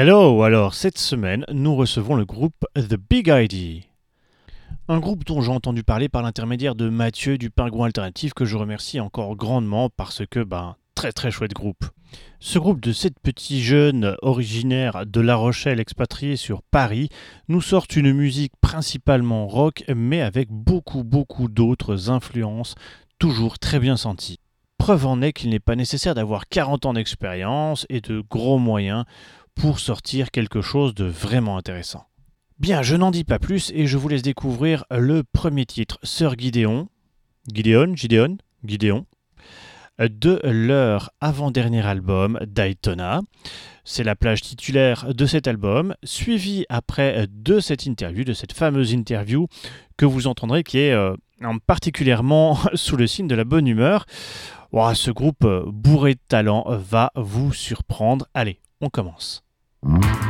Hello, alors cette semaine, nous recevons le groupe The Big ID. Un groupe dont j'ai entendu parler par l'intermédiaire de Mathieu du Pingouin Alternatif que je remercie encore grandement parce que, ben, très très chouette groupe. Ce groupe de sept petits jeunes originaires de La Rochelle expatriés sur Paris nous sortent une musique principalement rock mais avec beaucoup beaucoup d'autres influences toujours très bien senties. Preuve en est qu'il n'est pas nécessaire d'avoir 40 ans d'expérience et de gros moyens pour sortir quelque chose de vraiment intéressant. Bien, je n'en dis pas plus et je vous laisse découvrir le premier titre, Sœur Gideon, Gideon, Gideon, Gideon, de leur avant-dernier album, Daytona. C'est la plage titulaire de cet album, suivi après de cette interview, de cette fameuse interview que vous entendrez qui est euh, particulièrement sous le signe de la bonne humeur. ce groupe bourré de talent va vous surprendre. Allez, on commence. Mm-hmm.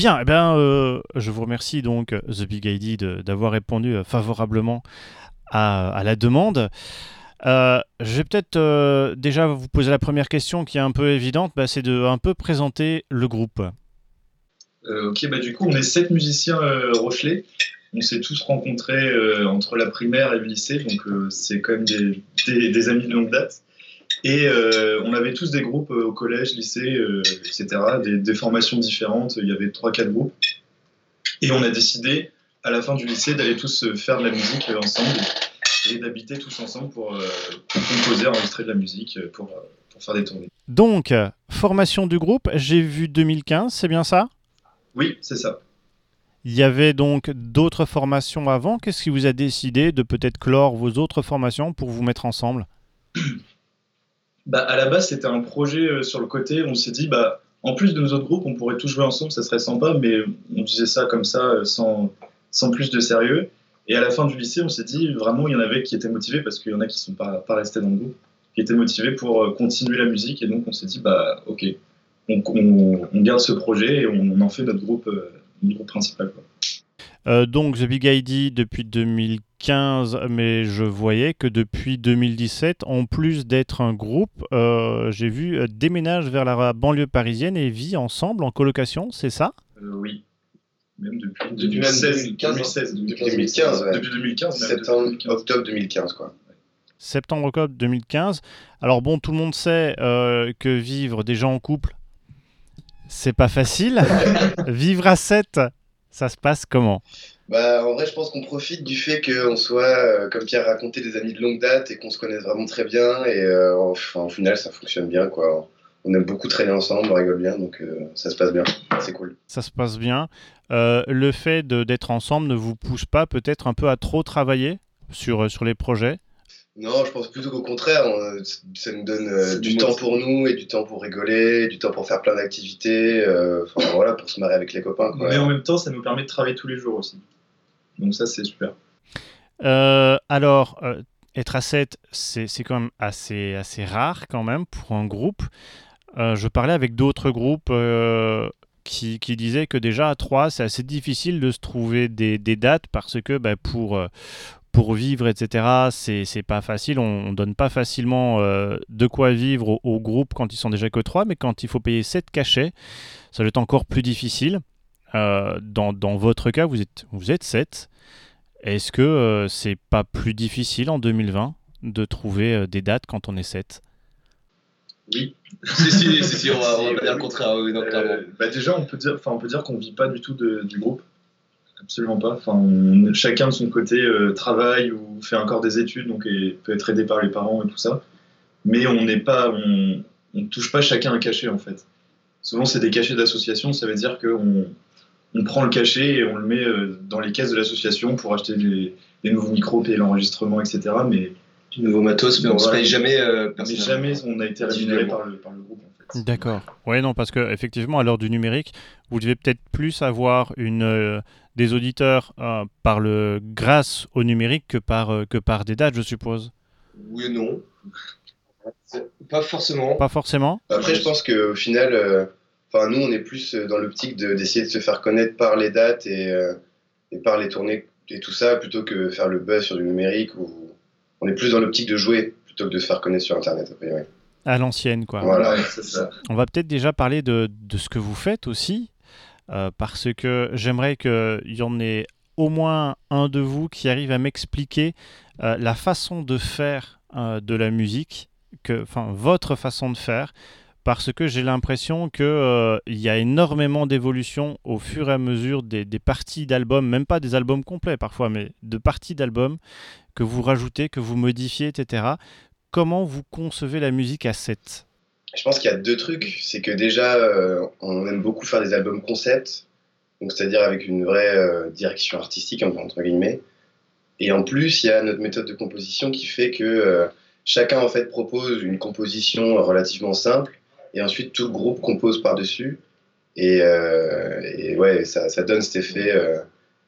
Bien, eh bien euh, je vous remercie donc The Big ID d'avoir répondu favorablement à, la demande. je vais peut-être déjà vous poser la première question qui est un peu évidente, bah, c'est de un peu présenter le groupe. ok, bah du coup on est sept musiciens Rochelais. On s'est tous rencontrés entre la primaire et le lycée, donc c'est quand même des, amis de longue date. Et euh, on avait tous des groupes euh, au collège, lycée, euh, etc., des, formations différentes. Il y avait 3-4 groupes. Et on a décidé, à la fin du lycée, d'aller tous faire de la musique ensemble et d'habiter tous ensemble pour, composer, enregistrer de la musique, pour, pour, faire des tournées. Donc, formation du groupe, j'ai vu 2015, c'est bien ça? Oui, c'est ça. Il y avait donc d'autres formations avant. Qu'est-ce qui vous a décidé de peut-être clore vos autres formations pour vous mettre ensemble? bah, à la base, c'était un projet euh, sur le côté. On s'est dit, bah, en plus de nos autres groupes, on pourrait tous jouer ensemble, ça serait sympa, mais on disait ça comme ça, euh, sans, sans plus de sérieux. Et à la fin du lycée, on s'est dit, vraiment, il y en avait qui étaient motivés, parce qu'il y en a qui ne sont pas, restés dans le groupe, qui étaient motivés pour euh, continuer la musique. Et donc, on s'est dit, bah, ok, on, garde ce projet et on, en fait notre groupe, notre groupe principal. Donc, The Big ID depuis 2015 15, mais je voyais que depuis 2017, en plus d'être un groupe, euh, j'ai vu euh, déménage vers la banlieue parisienne et vit ensemble en colocation, c'est ça? Euh, Oui. Même depuis, 2016, 2016, depuis 2015. Depuis 2015, septembre, octobre 2015, quoi. Septembre, octobre 2015. Alors bon, tout le monde sait que vivre déjà en couple, c'est pas facile. vivre à 7, ça se passe comment? Bah, en vrai, je pense qu'on profite du fait qu'on soit, euh, comme Pierre racontait, des amis de longue date et qu'on se connaisse vraiment très bien. Et euh, enfin, au final, ça fonctionne bien. Quoi. On aime beaucoup traîner ensemble, on rigole bien, donc euh, ça se passe bien. C'est cool. Ça se passe bien. le fait d'être ensemble ne vous pousse pas peut-être un peu à trop travailler sur, sur les projets? Non, je pense plutôt qu'au contraire, ça nous donne du temps pour nous et du temps pour rigoler, du temps pour faire plein d'activités, voilà, pour se marrer avec les copains. Mais en même temps, ça nous permet de travailler tous les jours aussi. Donc ça, c'est super. Euh, alors, euh, être à 7, c'est quand même assez, assez rare quand même pour un groupe. Euh, je parlais avec d'autres groupes qui, qui, disaient que déjà à 3, c'est assez difficile de se trouver des, des dates parce que bah, pour, pour vivre, etc., c'est pas facile. On, ne donne pas facilement de quoi vivre au, groupe quand ils sont déjà que 3, mais quand il faut payer 7 cachets, ça va être encore plus difficile. dans, dans, votre cas, vous êtes, vous êtes 7. Est-ce que euh, c'est pas plus difficile en 2020 de trouver euh, des dates quand on est 7 Oui. si, si, si, on va, pas dire le contraire. Euh, bah déjà, on peut dire, on peut dire qu'on vit pas du tout du groupe. Absolument pas. Enfin, chacun de son côté travaille ou fait encore des études, donc peut être aidé par les parents et tout ça. Mais on n'est pas, on, on touche pas chacun un cachet en fait. Souvent, c'est des cachets d'association. Ça veut dire qu'on on prend le cachet et on le met euh, dans les caisses de l'association pour acheter des, nouveaux micros, payer l'enregistrement, etc. Mais du nouveau matos, mais on ne se paye jamais. Euh, mais jamais on a été rémunéré par le, par le, groupe. En fait. D'accord. Oui, non, parce que effectivement, à l'heure du numérique, vous devez peut-être plus avoir une, euh, des auditeurs par le, grâce au numérique que par, que par des dates, je suppose. Oui et non. Pas forcément. Pas forcément. Après, je pense qu'au final Enfin, nous, on est plus euh, dans l'optique d'essayer de, se faire connaître par les dates et, euh, et, par les tournées et tout ça, plutôt que faire le buzz sur du numérique. Ou... On est plus dans l'optique de jouer plutôt que de se faire connaître sur Internet. À l'ancienne, quoi. Voilà, c'est ça. On va peut-être déjà parler de, de, ce que vous faites aussi, euh, parce que j'aimerais qu'il y en ait au moins un de vous qui arrive à m'expliquer la façon de faire de la musique, que, enfin, votre façon de faire, parce que j'ai l'impression qu'il euh, y a énormément d'évolution au fur et à mesure des, parties d'albums, même pas des albums complets parfois, mais de parties d'albums que vous rajoutez, que vous modifiez, etc. Comment vous concevez la musique à 7 Je pense qu'il y a deux trucs. C'est que déjà, euh, on aime beaucoup faire des albums concept, donc c'est-à-dire avec une vraie euh, direction artistique, entre guillemets. Et en plus, il y a notre méthode de composition qui fait que chacun en fait propose une composition relativement simple et ensuite tout le groupe compose par-dessus. Et, euh, ouais, ça, donne cet effet euh,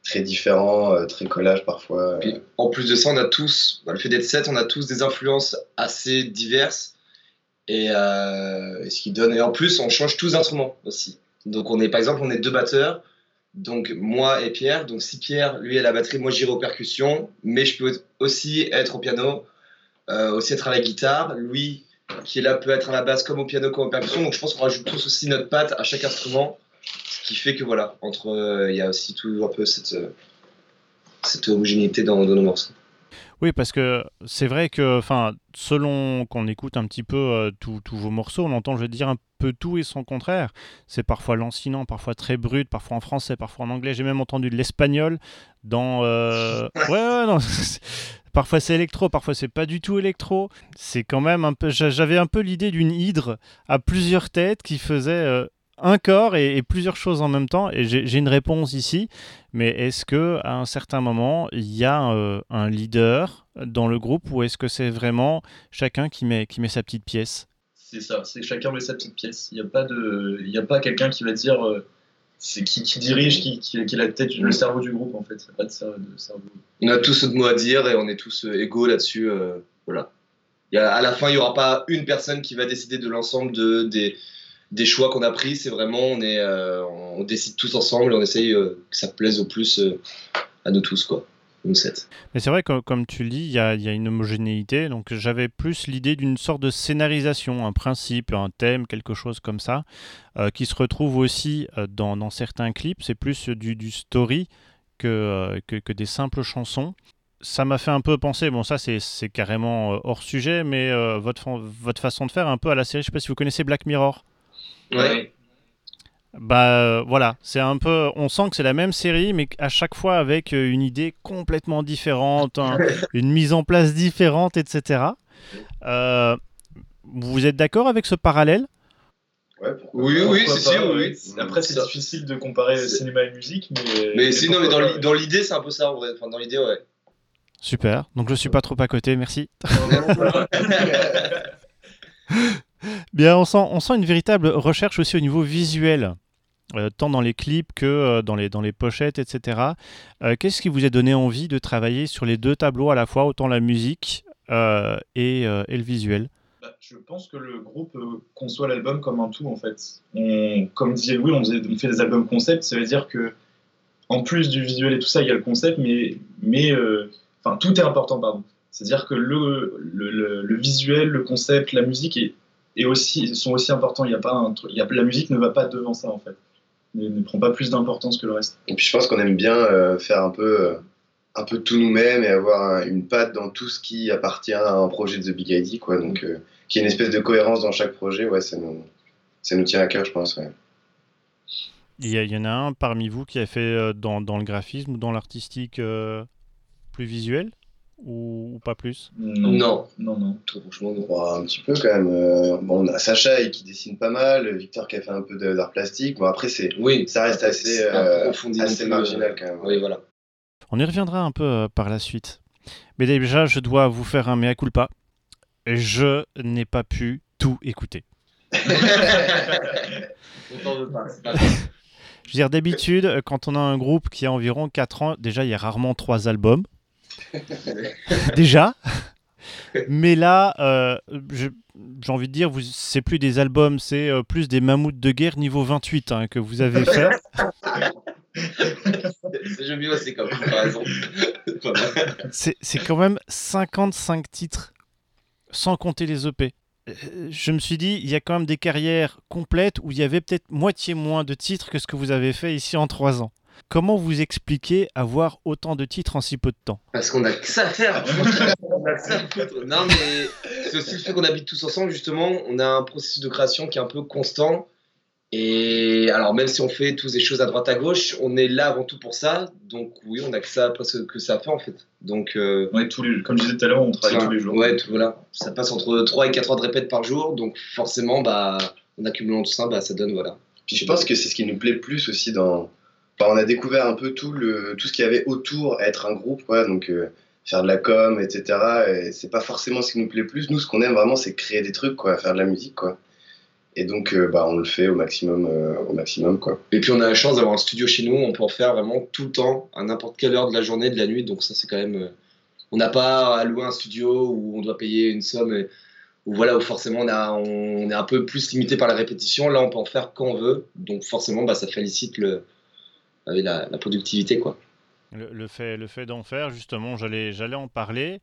très différent, euh, très collage parfois. en plus de ça, on a tous, le fait d'être sept, on a tous des influences assez diverses. Et, ce qui donne. Et en plus, on change tous d'instruments aussi. Donc on est, par exemple, on est deux batteurs, donc moi et Pierre. Donc si Pierre, lui, est la batterie, moi j'irai aux percussions, mais je peux aussi être au piano, euh, aussi être à la guitare. Lui, qui est là, peut être à la basse comme au piano, comme aux percussions. Donc je pense qu'on rajoute tous aussi notre patte à chaque instrument, ce qui fait que voilà, entre, euh, il y a aussi tout un peu cette, euh, cette homogénéité dans nos morceaux. Oui, parce que c'est vrai que, enfin, selon qu'on écoute un petit peu euh, tous vos morceaux, on entend, je veux dire, un peu tout et son contraire. C'est parfois lancinant, parfois très brut, parfois en français, parfois en anglais. J'ai même entendu de l'espagnol dans. euh, Ouais, ouais, non. Parfois c'est électro, parfois c'est pas du tout électro. C'est quand même un peu. j'a- J'avais un peu l'idée d'une hydre à plusieurs têtes qui faisait euh, un corps et, et plusieurs choses en même temps. Et j'ai une réponse ici. Mais est-ce que à un certain moment il y a euh, un leader dans le groupe ou est-ce que c'est vraiment chacun qui met qui met sa petite pièce? C'est ça, c'est chacun met sa petite pièce. Il n'y a pas de, il y a pas quelqu'un qui va dire, euh, c'est qui, qui dirige, qui, qui, qui est la tête, le cerveau du groupe en fait. Il n'y a pas de, cer- de cerveau. On a tous notre mot à dire et on est tous euh, égaux là-dessus. euh, voilà. Il y a- à la fin, il n'y aura pas une personne qui va décider de l'ensemble de, des, des choix qu'on a pris. C'est vraiment, on, est, euh, on décide tous ensemble et on essaye euh, que ça plaise au plus euh, à nous tous, quoi. Nous sept. Mais c'est vrai que, comme tu le dis, il y a, une homogénéité. Donc j'avais plus l'idée d'une sorte de scénarisation, un principe, un thème, quelque chose comme ça, qui se retrouve aussi dans, certains clips. C'est plus du, story que, que, des simples chansons. Ça m'a fait un peu penser, bon ça c'est carrément hors sujet, mais votre, votre façon de faire un peu à la série, je sais pas si vous connaissez Black Mirror. Ouais. Bah euh, voilà, c'est un peu, on sent que c'est la même série, mais à chaque fois avec euh, une idée complètement différente, un- une mise en place différente, etc. Euh, vous êtes d'accord avec ce parallèle? Ouais, Oui, oui, c'est sûr, oui. Après, c'est difficile de comparer cinéma et musique, mais. Mais sinon, mais dans l'idée, c'est un peu ça en vrai. Enfin, dans l'idée, ouais. Super, donc je suis pas trop à côté, merci. Bien, on sent, une véritable recherche aussi au niveau visuel, euh, tant dans les clips que euh, dans, les, dans les pochettes, etc. Euh, Qu'est-ce qui vous a donné envie de travailler sur les deux tableaux à la fois, autant la musique et, et le visuel? Bah, je pense que le groupe conçoit l'album comme un tout en fait. Comme disait Louis, on, faisait- fait des albums concept, ça veut dire que en plus du visuel et tout ça, il y a le concept, mais, mais enfin tout est important, pardon. C'est-à-dire que le, le- le visuel, le concept, la musique est, est aussi, sont aussi importants. Il y a pas un truc, il y a, la musique ne va pas devant ça en fait. Ne, ne prend pas plus d'importance que le reste. Et puis je pense qu'on aime bien euh, faire un peu, euh, un peu tout nous-mêmes et avoir un- une patte dans tout ce qui appartient à un projet de The Big ID, quoi. Donc, euh, qu'il y ait une espèce de cohérence dans chaque projet, ouais, ça nous, ça nous tient à cœur, je pense. Ouais. il y, a- il y en a un parmi vous qui a fait dans, dans le graphisme ou dans l'artistique euh, plus visuel? Ou, ou pas plus? Non, Non. non. Tout, franchement. Bon, un petit peu quand même. euh, bon, on a Sacha qui dessine pas mal, Victor qui a fait un peu de- d'art plastique. Bon, après, c'est, Oui, ça reste assez, euh, assez marginal quand même. Oui, voilà. On y reviendra un peu euh, par la suite. Mais déjà, je dois vous faire un mea culpa. Je n'ai pas pu tout écouter. Je veux dire, d'habitude, quand on a un groupe qui a environ 4 ans, déjà, il y a rarement 3 albums. déjà. Mais là, euh, j'ai envie de dire, c'est plus des albums, c'est euh, plus des mammouths de guerre niveau 28 hein, que vous avez fait. Aussi comme comparaison. C'est quand même 55 titres, sans compter les EP. Euh, Je me suis dit, il y a quand même des carrières complètes où il y avait peut-être moitié moins de titres que ce que vous avez fait ici en 3 ans. Comment vous expliquez avoir autant de titres en si peu de temps Parce qu'on a que ça à faire. on a que ça à foutre. Non, mais c'est aussi le fait qu'on habite tous ensemble, justement. On a un processus de création qui est un peu constant. Et alors, même si on fait tous des choses à droite à gauche, on est là avant tout pour ça. Donc, oui, on a que ça, presque que ça à faire, en fait. Donc, euh, Ouais, tous les, comme je disais tout à l'heure, on travaille tous les jours. Ouais, tout, voilà. Ça passe entre 3 et 4 heures de répète par jour, donc forcément, bah, en accumulant tout ça, bah, ça donne, voilà. Puis je pense que c'est ce qui nous plaît plus aussi dans. Enfin, on a découvert un peu tout, le, tout ce qu'il y avait autour être un groupe. Donc, euh, faire de la com, etc. Et c'est pas forcément ce qui nous plaît plus. Nous, ce qu'on aime vraiment, c'est créer des trucs, quoi, faire de la musique, quoi. Et donc, euh, bah, on le fait au maximum, euh, au maximum, quoi. Et puis, on a la chance d'avoir un studio chez nous, on peut en faire vraiment tout le temps, à n'importe quelle heure de la journée, de la nuit, donc ça, c'est quand même. On n'a pas à louer un studio où on doit payer une somme. et où voilà, où forcément on, on est un peu plus limité par la répétition. Là, on peut en faire quand on veut. Donc forcément, bah, ça félicite le, la, la productivité. Quoi. Le, fait, le fait d'en faire, justement, j'allais, j'allais en parler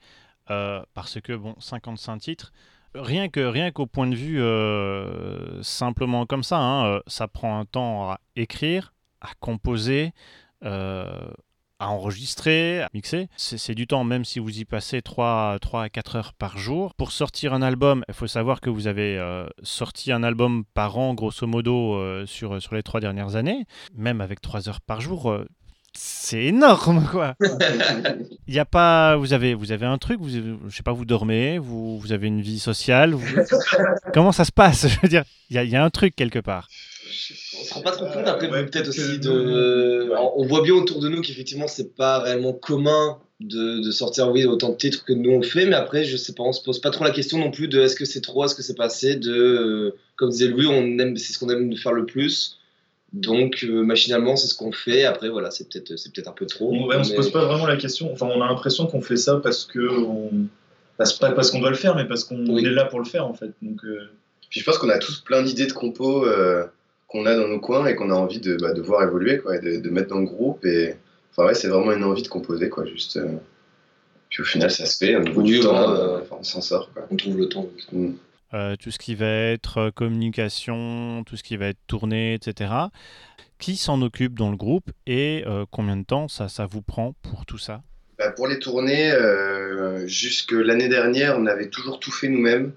euh, parce que, bon, 55 titres, rien, que, rien qu'au point de vue euh, simplement comme ça, hein, euh, ça prend un temps à écrire, à composer, à enregistrer, à mixer. C'est du temps, même si vous y passez 3, 3 à 4 heures par jour. Pour sortir un album, il faut savoir que vous avez euh, sorti un album par an, grosso modo, euh, sur, sur les 3 dernières années. Même avec 3 heures par jour, euh, c'est énorme, quoi. Il y a pas, vous avez, vous avez un truc, vous, je sais pas, vous dormez, vous, vous avez une vie sociale. Comment ça se passe Je veux dire, il y a, y a un truc quelque part on se rend pas trop compte après peut-être aussi de on voit bien autour de nous qu'effectivement c'est pas réellement commun de, de, sortir oui autant de titres que nous on fait mais après je sais pas on se pose pas trop la question non plus de est-ce que c'est trop est-ce que c'est pas assez de comme disait Louis on aime c'est ce qu'on aime faire le plus donc euh, machinalement c'est ce qu'on fait après voilà c'est peut-être c'est peut-être un peu trop on, se pose pas vraiment la question enfin on a l'impression qu'on fait ça parce que on pas parce qu'on doit le faire mais parce qu'on est là pour le faire en fait donc euh, puis je pense qu'on a tous plein d'idées de compos qu'on a dans nos coins et qu'on a envie de, bah, de, voir évoluer, quoi, et de, mettre dans le groupe. Et enfin, ouais, c'est vraiment une envie de composer, quoi, juste. Euh, puis au final, ça se fait, au niveau du temps, euh, on s'en sort. Quoi. On trouve le temps. Mm. Euh, tout ce qui va être communication, tout ce qui va être tourné, etc. Qui s'en occupe dans le groupe et combien de temps ça, vous prend pour tout ça? Bah, Pour les tournées, jusque l'année dernière, on avait toujours tout fait nous-mêmes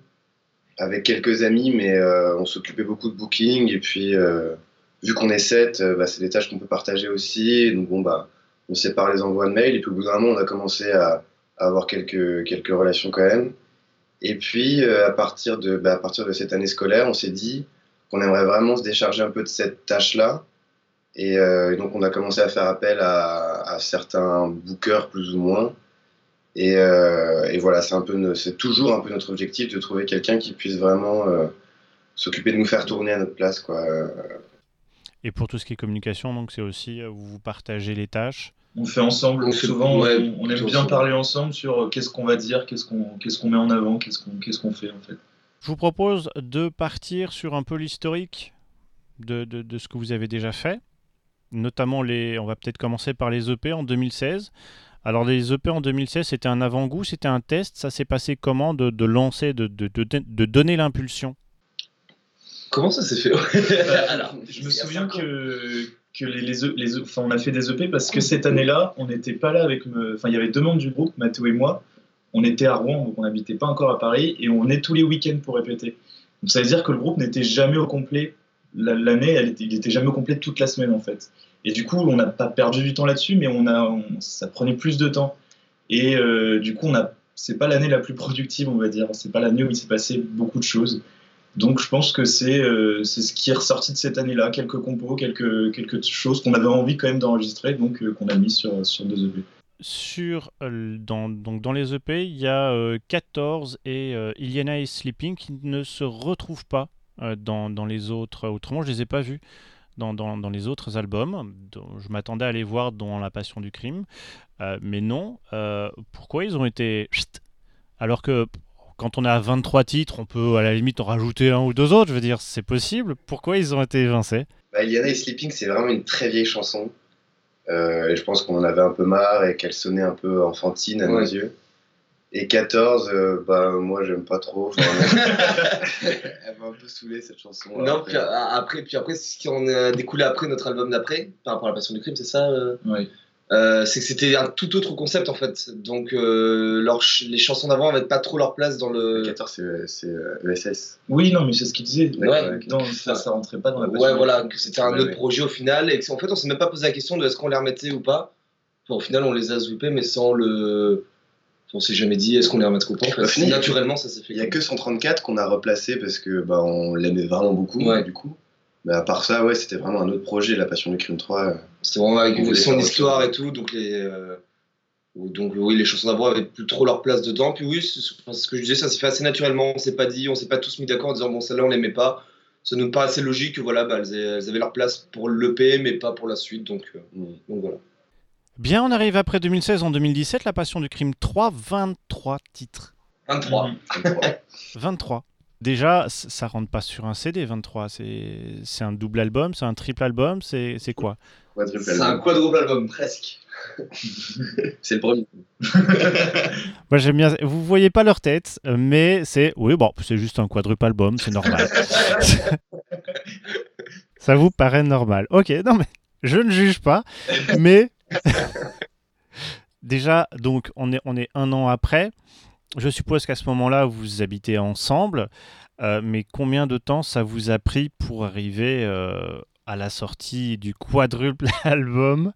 avec quelques amis, mais euh, on s'occupait beaucoup de booking. Et puis, euh, vu qu'on est sept, euh, bah, c'est des tâches qu'on peut partager aussi. Donc, bon, bah, on sépare les envois de mails. Et puis, au bout d'un moment, on a commencé à, avoir quelques, quelques relations quand même. Et puis, à, partir de, bah, à partir de cette année scolaire, on s'est dit qu'on aimerait vraiment se décharger un peu de cette tâche-là. Et, donc, on a commencé à faire appel à, certains bookers, plus ou moins, euh, et, voilà, c'est toujours un peu notre objectif de trouver quelqu'un qui puisse vraiment euh, s'occuper de nous faire tourner à notre place, quoi. Et pour tout ce qui est communication, donc c'est aussi euh, vous partagez les tâches. On fait ensemble. souvent, on, aime bien parler ensemble sur qu'est-ce qu'on va dire, qu'est-ce qu'on qu'est-ce qu'on met en avant, qu'est-ce qu'on qu'est-ce qu'on fait en fait. Je vous propose de partir sur un peu l'historique de, de, de, ce que vous avez déjà fait, notamment les. On va peut-être commencer par les EP en 2016. Alors les EP en 2016, c'était un avant-goût, c'était un test. Ça s'est passé comment de, de lancer, de, de, de donner l'impulsion? Comment ça s'est fait? Alors, Je me souviens que, que les, les, e, les, e, enfin, on a fait des EP parce que cette année-là, on n'était pas là avec... Enfin, il y avait deux membres du groupe, Mathéo et moi. On était à Rouen, donc on n'habitait pas encore à Paris, et on est tous les week-ends pour répéter. Donc ça veut dire que le groupe n'était jamais au complet. L'année, il n'était jamais au complet toute la semaine, en fait. Et du coup, on n'a pas perdu du temps là-dessus, mais on a, ça prenait plus de temps. Et euh, du coup, on a, c'est pas l'année la plus productive, on va dire. C'est pas l'année où il s'est passé beaucoup de choses. Donc, je pense que c'est, euh, ce qui est ressorti de cette année-là, quelques compos, quelques, quelques choses qu'on avait envie quand même d'enregistrer, donc euh, qu'on a mis sur, sur deux EP. Sur, dans, donc dans les EP, il y a 14 et Iliana et Sleeping qui ne se retrouvent pas dans, dans les autres. Autrement, je les ai pas vus dans, dans, les autres albums. Je m'attendais à les voir dans La Passion du Crime. Euh, mais non. Euh, pourquoi ils ont été. Alors que quand on est à 23 titres, on peut à la limite en rajouter un ou deux autres. Je veux dire, c'est possible. Pourquoi ils ont été évincés? Bah, Iliana et Sleeping, c'est vraiment une très vieille chanson. Euh, et je pense qu'on en avait un peu marre et qu'elle sonnait un peu enfantine à nos yeux. Et 14, euh, bah, moi, j'aime pas trop. Elle m'a un peu saoulé cette chanson. Non, après, puis après, puis après, ce qui en a découlé après notre album d'après, par rapport à La Passion du Crime, c'est ça euh? Oui. Euh, c'est que c'était un tout autre concept en fait. Donc les chansons d'avant n'avaient pas trop leur place dans le. 14 c'est ESS. Oui, non, mais c'est ce qu'il disait. Ouais, ça, ça rentrait pas dans la. Ouais, voilà, que c'était un autre projet au final. Et en fait, on s'est même pas posé la question de est-ce qu'on les remettait ou pas. au final, on les a zoupés, mais sans le on s'est jamais dit est-ce qu'on les remettre ou pas. naturellement, ça s'est fait. Il n'y a que 134 qu'on a replacé parce que bah, on l'aimait vraiment beaucoup, du coup. Mais à part ça, ouais, c'était vraiment un autre projet, La Passion du Crime 3. C'était vraiment avec son histoire et tout, donc les. Euh, donc oui, les chansons d'abord avaient plus trop leur place dedans. Puis oui, ce que je disais, ça s'est fait assez naturellement. On s'est pas dit, on s'est pas tous mis d'accord en disant bon celle-là on l'aimait pas. Ça nous paraît assez logique que voilà, bah, elles, avaient leur place pour l'EP, mais pas pour la suite. Donc, euh, mm. donc voilà. Bien, on arrive après 2016 en 2017, La Passion du Crime 3, 23 titres. 23. Mhm. 23. Déjà, ça rentre pas sur un CD, 23. C'est c'est un double album, c'est un triple album, c'est c'est quoi? Quadruple C'est un album. quadruple album, presque. C'est le premier. Moi j'aime bien. Vous voyez pas leur tête, mais c'est oui bon, c'est juste un quadruple album, c'est normal. Ça vous paraît normal Ok, non mais je ne juge pas, mais déjà donc on est on est un an après. Je suppose qu'à ce moment-là vous habitez ensemble, euh, mais combien de temps ça vous a pris pour arriver euh, à la sortie du quadruple album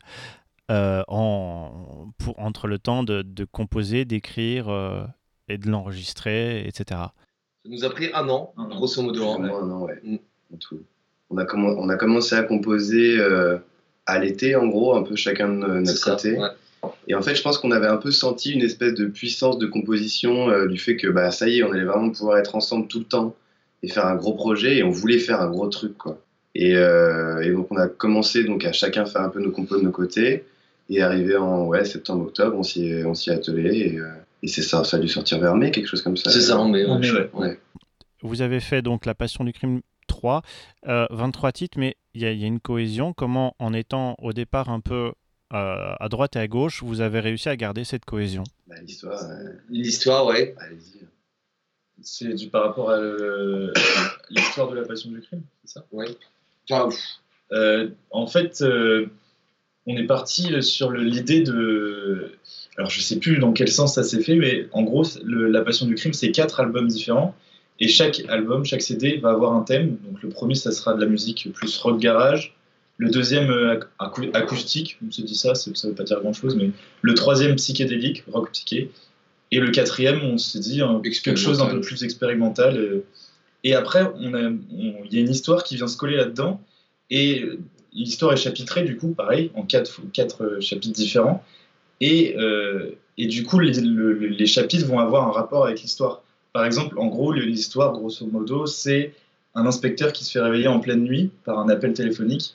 euh, en, pour, entre le temps de, de composer, d'écrire euh, et de l'enregistrer, etc. Ça nous a pris un an, Un an. grosso modo. Un an, ouais. Mm. En tout. On a, commen- on a commencé à composer euh, à l'été, en gros, un peu chacun de notre ça, côté. ouais. Et en fait, je pense qu'on avait un peu senti une espèce de puissance de composition euh, du fait que bah, ça y est, on allait vraiment pouvoir être ensemble tout le temps et faire un gros projet et on voulait faire un gros truc. quoi. Et, euh, et donc, on a commencé donc, à chacun faire un peu nos compos de nos côtés. Et arrivé en ouais, septembre-octobre, on s'y est, on s'y est attelé. Et, euh, et c'est ça, ça a dû sortir vers mai, quelque chose comme ça. C'est ça. On est, ouais. Ouais. Vous avez fait donc La Passion du crime 3, euh, 23 titres, mais il y, a- il y a une cohésion. Comment, en étant au départ un peu euh, à droite et à gauche, vous avez réussi à garder cette cohésion Bah, L'histoire, euh, L'histoire, ouais. allez-y. C'est du par rapport à l'histoire de la passion du crime, c'est ça? Pff, Euh, En fait, euh, on est parti sur l'idée de. Alors, je sais plus dans quel sens ça s'est fait, mais en gros, le- la passion du crime, c'est quatre albums différents. Et chaque album, chaque CD va avoir un thème. Donc, le premier, ça sera de la musique plus rock garage. Le deuxième, euh, acou- acoustique. On se dit ça, ça veut pas dire grand chose, mais le troisième, psychédélique, rock psyché. Et le quatrième, on s'est dit hein, quelque chose d'un peu plus expérimental. euh. Et après, on a- on- il y a une histoire qui vient se coller là-dedans. Et l'histoire est chapitrée, du coup, pareil, en quatre, quatre euh, chapitres différents. Et, euh, et du coup, les, le- le- les chapitres vont avoir un rapport avec l'histoire. Par exemple, en gros, l'histoire, grosso modo, c'est un inspecteur qui se fait réveiller en pleine nuit par un appel téléphonique.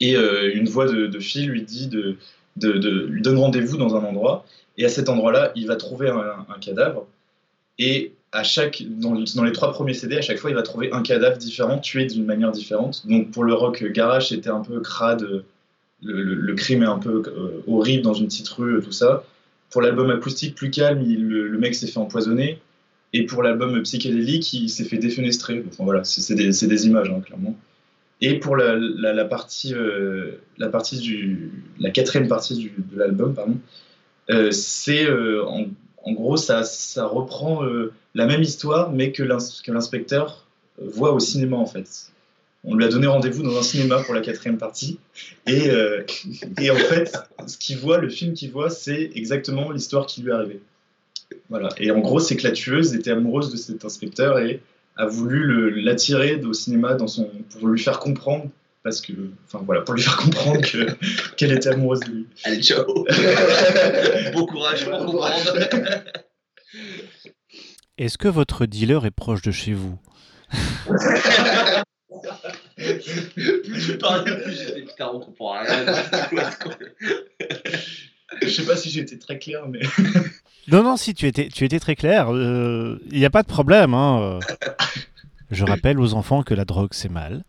Et euh, une voix de, fille lui dit de, donne rendez-vous dans un endroit. Et à cet endroit-là, il va trouver un, cadavre. Et à chaque, dans, les trois premiers CD, à chaque fois, il va trouver un cadavre différent, tué d'une manière différente. Donc pour le rock garage, c'était un peu crade. Le, le- crime est un peu euh, horrible dans une petite rue, tout ça. Pour l'album acoustique, plus calme, le, mec s'est fait empoisonner. Et pour l'album psychédélique, il s'est fait défenestrer. Enfin voilà, c'est c'est des, c'est des images, hein, clairement. Et pour la, partie, euh, la partie du, la quatrième partie du- de l'album, pardon, euh, c'est euh, en, gros ça, ça reprend la même histoire, mais que l'ins- que l'inspecteur voit au cinéma en fait. On lui a donné rendez-vous dans un cinéma pour la quatrième partie, et, et en fait, ce qu'il voit, le film qu'il voit, c'est exactement l'histoire qui lui est arrivée. Voilà. Et en gros, c'est que la tueuse était amoureuse de cet inspecteur et a voulu le- l'attirer au cinéma dans son, pour lui faire comprendre, parce que, enfin voilà, pour lui faire comprendre que- qu'elle était amoureuse de lui. Allez, ciao. bon courage pour comprendre. Est-ce que votre dealer est proche de chez vous? Plus tu parlais, plus j'étais putain, on comprend rien. Je sais pas si j'ai été très clair, mais Non, non, si, tu étais, tu étais très clair. euh, Il n'y a pas de problème. hein. Je rappelle aux enfants que la drogue, c'est mal.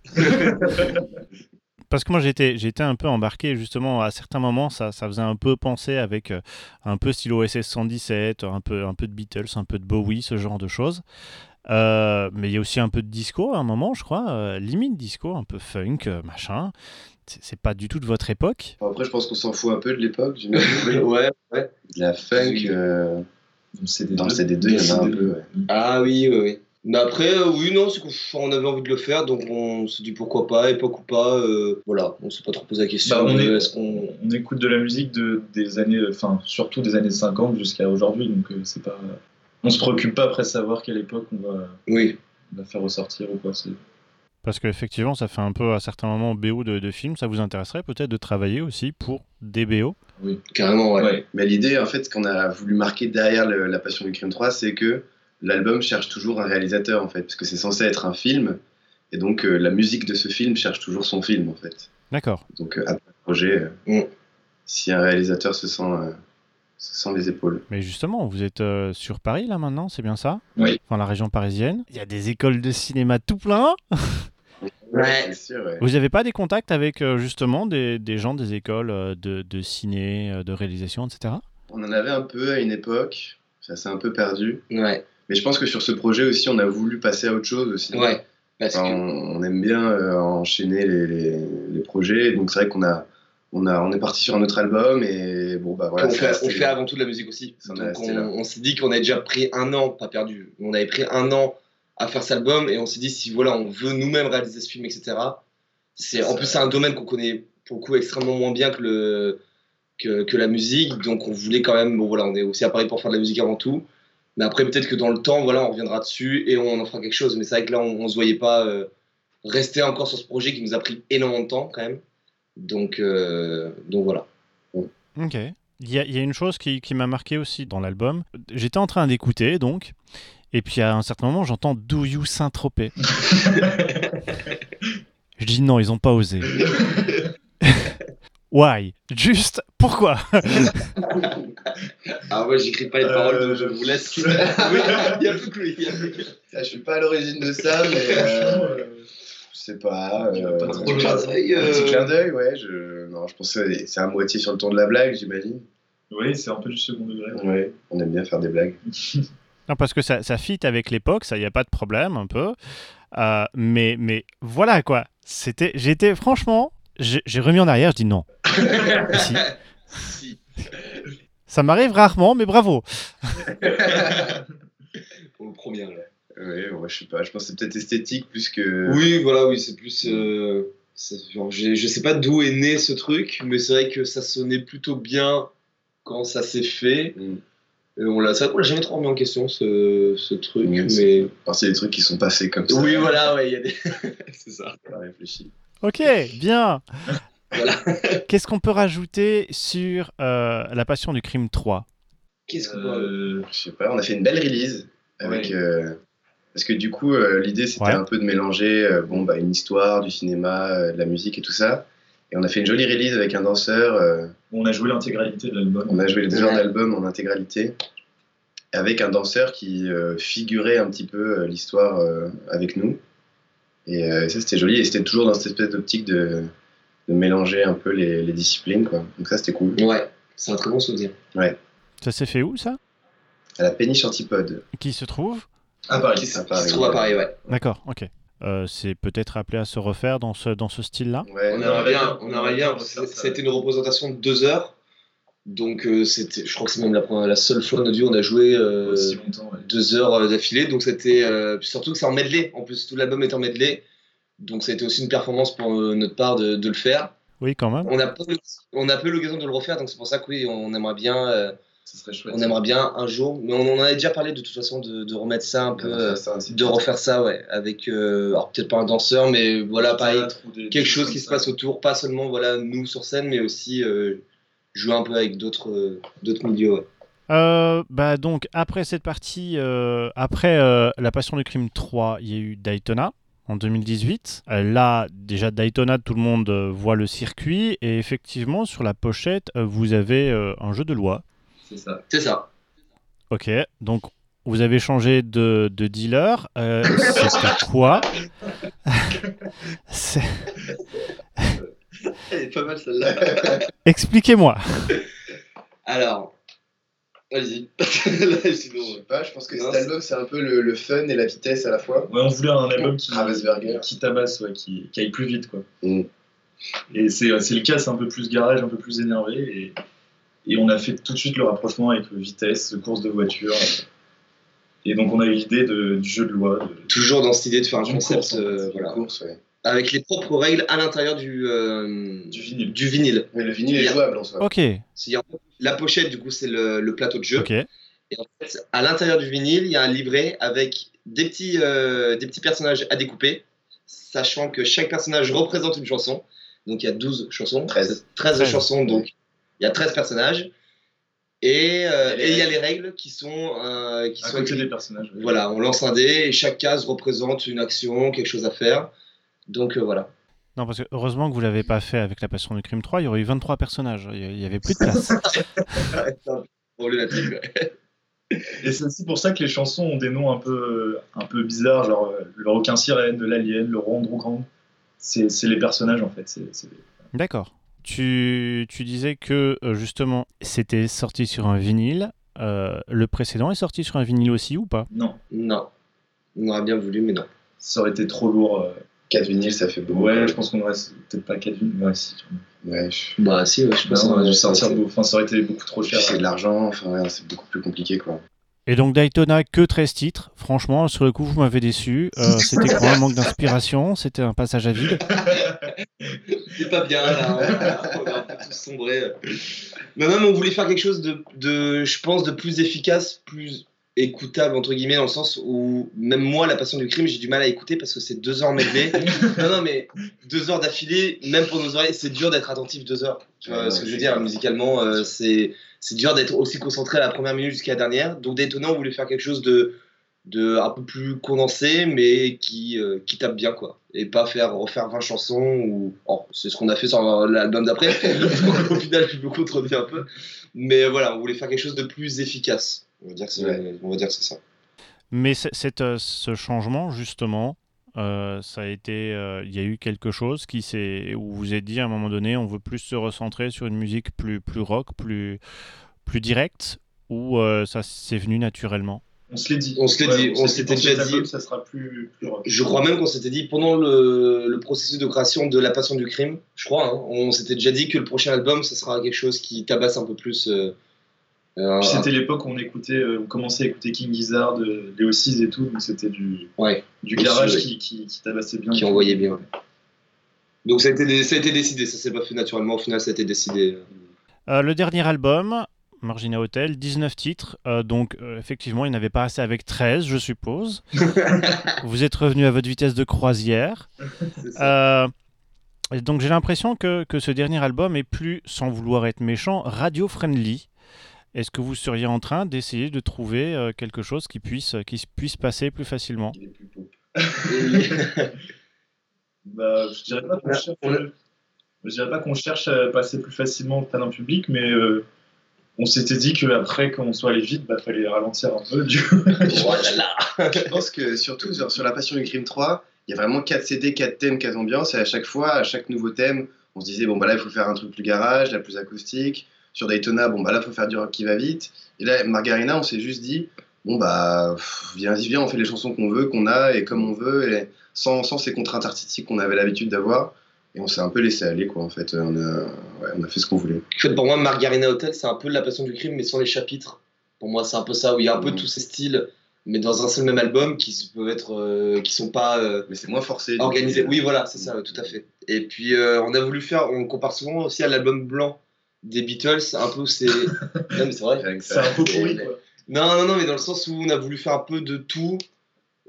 Parce que moi, j'étais, j'étais un peu embarqué, justement, à certains moments, ça, ça faisait un peu penser avec euh, un peu style OSS 117, un peu, un peu de Beatles, un peu de Bowie, ce genre de choses. Euh, mais il y a aussi un peu de disco à un moment, je crois, limite disco, un peu funk, machin. C'est, pas du tout de votre époque. Après, je pense qu'on s'en fout un peu de l'époque, ouais, ouais. De la funk, euh, Dans le CD2, dans le CD2, il y en a un peu. ouais. Ah oui, oui, oui. Mais après, euh, oui, non, c'est qu'on avait envie de le faire, donc on s'est dit pourquoi pas, époque ou pas. euh, voilà, on s'est pas trop posé la question. Bah, on de est- est-ce qu'on. on écoute de la musique de, des années, enfin surtout des années 50 jusqu'à aujourd'hui, donc euh, c'est pas. On se préoccupe pas après savoir quelle époque on va, Oui. on va faire ressortir ou quoi. Parce qu'effectivement, ça fait un peu à certains moments BO de, de films. Ça vous intéresserait peut-être de travailler aussi pour des BO Carrément, ouais. Ouais. Mais l'idée, en fait, ce qu'on a voulu marquer derrière le- La Passion du Crime 3, c'est que l'album cherche toujours un réalisateur, en fait, parce que c'est censé être un film, et donc euh, la musique de ce film cherche toujours son film, en fait. D'accord. Donc, euh, après le projet, euh, Mm. si un réalisateur se sent euh, ça sent les épaules. Mais justement, vous êtes euh, sur Paris là maintenant, c'est bien ça? Oui. Enfin, la région parisienne. Il y a des écoles de cinéma tout plein. Ouais. c'est sûr, ouais. Vous n'avez pas des contacts avec euh, justement des, des gens des écoles euh, de, de ciné, euh, de réalisation, etc. On en avait un peu à une époque, ça s'est un peu perdu. Ouais. Mais je pense que sur ce projet aussi, on a voulu passer à autre chose aussi. Ouais. Parce Enfin, que. on, on aime bien euh, enchaîner les, les, les projets, donc c'est vrai qu'on a, on a, on est parti sur un autre album et bon bah voilà. on, fait, resté- on fait avant tout de la musique aussi. Donc on, on s'est dit qu'on avait déjà pris un an, pas perdu, on avait pris un an à faire cet album et on s'est dit si voilà on veut nous-mêmes réaliser ce film, etc. C'est, en plus c'est un domaine qu'on connaît pour le coup extrêmement moins bien que, le, que, la musique, donc on voulait quand même, bon voilà on est aussi à Paris pour faire de la musique avant tout, mais après peut-être que dans le temps voilà on reviendra dessus et on en fera quelque chose, mais c'est vrai que là on, on se voyait pas euh, rester encore sur ce projet qui nous a pris énormément de temps quand même, donc, euh, donc voilà. Ok. Il y y a une chose qui, qui m'a marqué aussi dans l'album. J'étais en train d'écouter donc, et puis à un certain moment j'entends Do You Saint-Tropez? Je dis non, ils ont pas osé. Why? Juste pourquoi? Ah ouais, j'écris pas les Euh, paroles, donc je vous laisse. oui, il y a plus que lui. il y a plus que lui. Ah, je suis pas à l'origine de ça, mais euh, je sais pas. Euh, pas trop un le petit petit clin d'œil, ouais. Je... Non, je pense que c'est à moitié sur le ton de la blague, j'imagine. Oui, c'est un peu du second degré. Ouais, on aime bien faire des blagues. Non, parce que ça, ça fit avec l'époque, ça y a pas de problème un peu. Euh, mais, mais voilà quoi. C'était, j'étais franchement, j'ai remis en arrière, je dis non. Si. Si. Ça m'arrive rarement, mais bravo. Pour le premier. là. Ouais, ouais, je sais pas. Je pense que c'est peut-être esthétique plus que. Oui, voilà, oui, c'est plus. euh, genre, je sais pas d'où est né ce truc, mais c'est vrai que ça sonnait plutôt bien quand ça s'est fait. Mm. On l'a, vrai qu'on l'a jamais trop remis en question ce, ce truc, Oui, mais. c'est- Enfin, c'est des trucs qui sont passés comme ça. Oui, voilà, ouais, il y a des. c'est ça. Pas réfléchi. Ok, bien. Voilà. Qu'est-ce qu'on peut rajouter sur euh, La Passion du Crime 3 Qu'est-ce qu'on Euh, Je sais pas, on a fait une belle release avec. Ouais. euh, Parce que du coup, euh, l'idée c'était Ouais. un peu de mélanger euh, bon, bah, une histoire, du cinéma, euh, de la musique et tout ça. Et on a fait une jolie release avec un danseur. euh, on a joué l'intégralité de l'album. on a joué les deux heures Ouais. d'album en intégralité. Avec un danseur qui euh, figurait un petit peu euh, l'histoire euh, avec nous. Et euh, ça c'était joli. Et c'était toujours dans cette espèce d'optique de, de mélanger un peu les, les disciplines. Quoi. Donc ça c'était cool. Ouais, c'est un très bon souvenir. Ça s'est fait où ça? À la péniche antipode. Qui se trouve? À Paris. Qui se à qui Paris. se trouve à Paris, ouais. D'accord, ok. Euh, c'est peut-être appelé à se refaire dans ce, dans ce style-là? Ouais, On aimerait bien, on aimerait bien. C'était une représentation de deux heures. Donc, euh, c'était, je crois que c'est même la, seule fois de notre vie où on a joué euh, Aussi longtemps. ouais. deux heures euh, d'affilée. Donc, c'était. euh, puis surtout que c'est en medley. En plus, tout l'album est en medley. Donc, ça a été aussi une performance pour euh, notre part de, de le faire. Oui, quand même. On a pas, on a peu l'occasion de le refaire. Donc, c'est pour ça que oui, on aimerait bien. Ce serait chouette. on aimerait bien un jour. Mais on en avait déjà parlé de toute façon de, de remettre ça un peu. euh, ça de refaire ça, ouais. Avec. euh, alors, peut-être pas un danseur, mais voilà, pareil quelque chose qui se passe autour, pas seulement voilà nous sur scène, mais aussi euh, jouer un peu avec d'autres euh, d'autres milieux. ouais. Euh, bah donc, après cette partie, euh, après euh, La Passion du Crime 3, il y a eu Daytona en 2018. Euh, là, déjà, Daytona, tout le monde euh, voit le circuit. Et effectivement, sur la pochette, euh, vous avez euh, un jeu de loi. C'est ça. C'est ça. Ok, donc vous avez changé de, de dealer. Euh, C'était quoi C'est- Elle est pas mal celle-là. Expliquez-moi. Alors, vas-y. Je sinon, sais pas, je pense que Non, cet album c'est un peu le, le fun et la vitesse à la fois. Ouais, on voulait un album qui, Ravensburger. qui tabasse, ouais, qui, qui aille plus vite. Quoi. Mm. Et c'est c'est le cas, c'est un peu plus garage, un peu plus énervé. Et, et on a fait tout de suite le rapprochement avec vitesse, course de voiture. Et donc on a eu l'idée de- du jeu de loi. de- toujours dans cette idée de faire un concept course, euh, La voilà, course, ouais. avec les propres règles à l'intérieur du, euh, Du vinyle. Du vinyle. Mais le vinyle est jouable en soi. Ok, C'est-à-dire, la pochette, du coup, c'est le, le plateau de jeu. ok. Et en fait, à l'intérieur du vinyle, il y a un livret avec des petits, euh, des petits personnages à découper, sachant que chaque personnage représente une chanson. Donc il y a 12 chansons. 13. 13 13. chansons, donc il y a 13 personnages. Et, euh, il y a les règles qui sont, euh, qui À sont côté des personnages. ouais. Voilà, on lance un dé et chaque case représente une action, quelque chose à faire. Donc euh, voilà. Non, parce que heureusement que vous l'avez pas fait avec La Passion du Crime 3, il y aurait eu 23 personnages. Il y- il y avait plus de place. problématique. Et c'est aussi pour ça que les chansons ont des noms un peu, un peu bizarres, genre euh, le requin sirène, l'alien, le rond grand. C'est les personnages en fait. D'accord. Tu, tu disais que euh, justement c'était sorti sur un vinyle. Euh, le précédent est sorti sur un vinyle aussi ou pas? Non, Non. On aurait bien voulu, mais non. ça aurait été trop lourd. euh. 4 vinyles, ça fait beaucoup. Ouais, je pense qu'on aurait peut-être pas 4 vinyles. Ouais, si. Ouais, je- Bah, si, ouais, je pense on qu'on aurait dû a sortir beau- Enfin, ça aurait été beaucoup trop cher. c'est de l'argent, enfin, ouais, c'est beaucoup plus compliqué, quoi. Et donc Daytona que 13 titres. Franchement, sur le coup, vous m'avez déçu. Euh, c'était quoi un manque d'inspiration C'était un passage à vide C'est pas bien là, on va un peu tous sombrer. Mais même on voulait faire quelque chose de, de, je pense, de plus efficace, plus écoutable entre guillemets dans le sens où même moi la passion du crime j'ai du mal à écouter parce que c'est deux heures medley. non non mais deux heures d'affilée, même pour nos oreilles c'est dur d'être attentif deux heures. Tu vois Ouais, ce que je veux dire? musicalement euh, c'est dur d'être aussi concentré à la première minute jusqu'à la dernière. Donc Daytona on voulait faire quelque chose de de un peu plus condensé mais qui euh, qui tape bien quoi. Et pas faire refaire 20 chansons ou oh, c'est ce qu'on a fait sur l'album d'après. Au final je me contredis un peu. Mais voilà on voulait faire quelque chose de plus efficace. On va dire que c'est Ouais. on va dire que c'est ça. Mais c'est- c'est, euh, ce changement, justement, euh, ça a été, euh, il y a eu quelque chose qui s'est, où vous vous êtes dit à un moment donné, on veut plus se recentrer sur une musique plus, plus rock, plus, plus directe, ou euh, ça s'est venu naturellement? On se l'est dit. On se l'est dit, on s'était déjà dit. Ça sera plus, plus je crois même qu'on s'était dit pendant le, le processus de création de La Passion du Crime, je crois, hein, on s'était déjà dit que le prochain album, ça sera quelque chose qui tabasse un peu plus. euh, euh, C'était l'époque où on écoutait, euh, on commençait à écouter King Gizzard, euh, Léo 6 et tout, donc c'était du, ouais, du garage qui, qui, qui tabassait bien. qui envoyait bien. ouais. Donc ça a, été, ça a été décidé, ça s'est pas fait naturellement, au final ça a été décidé. Euh, le dernier album, Margina Hotel, 19 titres, euh, donc euh, effectivement, il n'avait pas assez avec 13, je suppose. vous êtes revenu à votre vitesse de croisière. Euh, et donc j'ai l'impression que, que ce dernier album est plus, sans vouloir être méchant, radio-friendly. Est-ce que vous seriez en train d'essayer de trouver euh, quelque chose qui puisse, qui puisse passer plus facilement? Bah, je dirais pas qu'on cherche, on a- je dirais pas qu'on cherche à passer plus facilement auprès d'un public, mais euh, on s'était dit qu'après, quand on soit allé vite, bah, fallait ralentir un peu. Du... oh là là Je pense que surtout sur, sur La Passion du Crime 3, il y a vraiment 4 CD, 4 thèmes, 4 ambiances, et à chaque fois, à chaque nouveau thème, on se disait, bon, bah là, il faut faire un truc plus garage, la plus acoustique. Sur Daytona, bon, bah là, il faut faire du rock qui va vite. Et là, Margarina, on s'est juste dit, bon, bah, viens, viens, on fait les chansons qu'on veut, qu'on a, et comme on veut, et sans, sans ces contraintes artistiques qu'on avait l'habitude d'avoir. Et on s'est un peu laissé aller, quoi, en fait. On a, ouais, on a fait ce qu'on voulait. En fait, pour moi, Margarina Hotel, c'est un peu la passion du crime, mais sans les chapitres. Pour moi, c'est un peu ça, où il y a un peu Mhm. tous ces styles, mais dans un seul même album, qui peuvent être, euh, qui sont pas euh, Mais c'est moins forcé. organisés. coup. Oui, voilà, c'est ça, ouais, tout à fait. Et puis, euh, on a voulu faire, on compare souvent aussi à l'album blanc des Beatles, un peu c'est. non, mais c'est vrai. C'est un peu pourri, quoi. Non, non, non, mais dans le sens où on a voulu faire un peu de tout.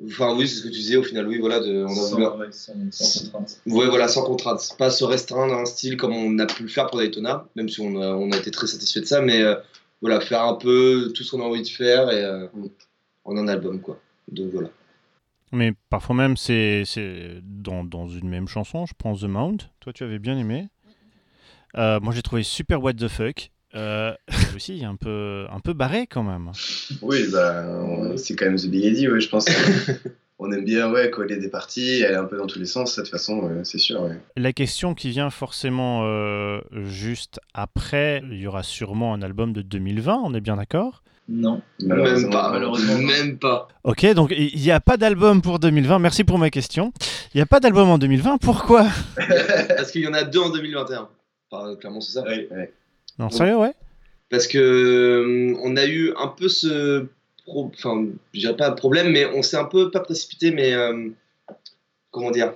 Enfin, oui, c'est ce que tu disais au final, oui, voilà, de, on a Sans, voulu ouais, sans, sans contrainte. Ouais, voilà, sans contrainte. Pas se restreindre à un style comme on a pu le faire pour Daytona, même si on a, on a été très satisfait de ça, mais euh, voilà, faire un peu tout ce qu'on a envie de faire et euh, en un album, quoi. Donc voilà. Mais parfois même, c'est c'est dans, dans une même chanson, je pense The Mount. Toi, tu avais bien aimé. Euh, moi, j'ai trouvé super what the fuck. Euh, aussi, un peu, un peu barré quand même. Oui, bah, on- c'est quand même The Big Eddie, ouais, je pense. on aime bien ouais, coller des parties, aller un peu dans tous les sens, de toute façon, ouais, c'est sûr. ouais. La question qui vient forcément euh, juste après, il y aura sûrement un album de 2020, on est bien d'accord? Non. Même pas, malheureusement. Même pas. Ok, donc il n'y a pas d'album pour 2020. Merci pour ma question. Il n'y a pas d'album en 2020. Pourquoi? Parce qu'il y en a deux en 2021. Enfin, clairement, c'est ça. Ouais. Non, sérieux, ouais Parce que euh, on a eu un peu ce. pro- Enfin, je dirais pas un problème, mais on s'est un peu, pas précipité, mais. euh, comment dire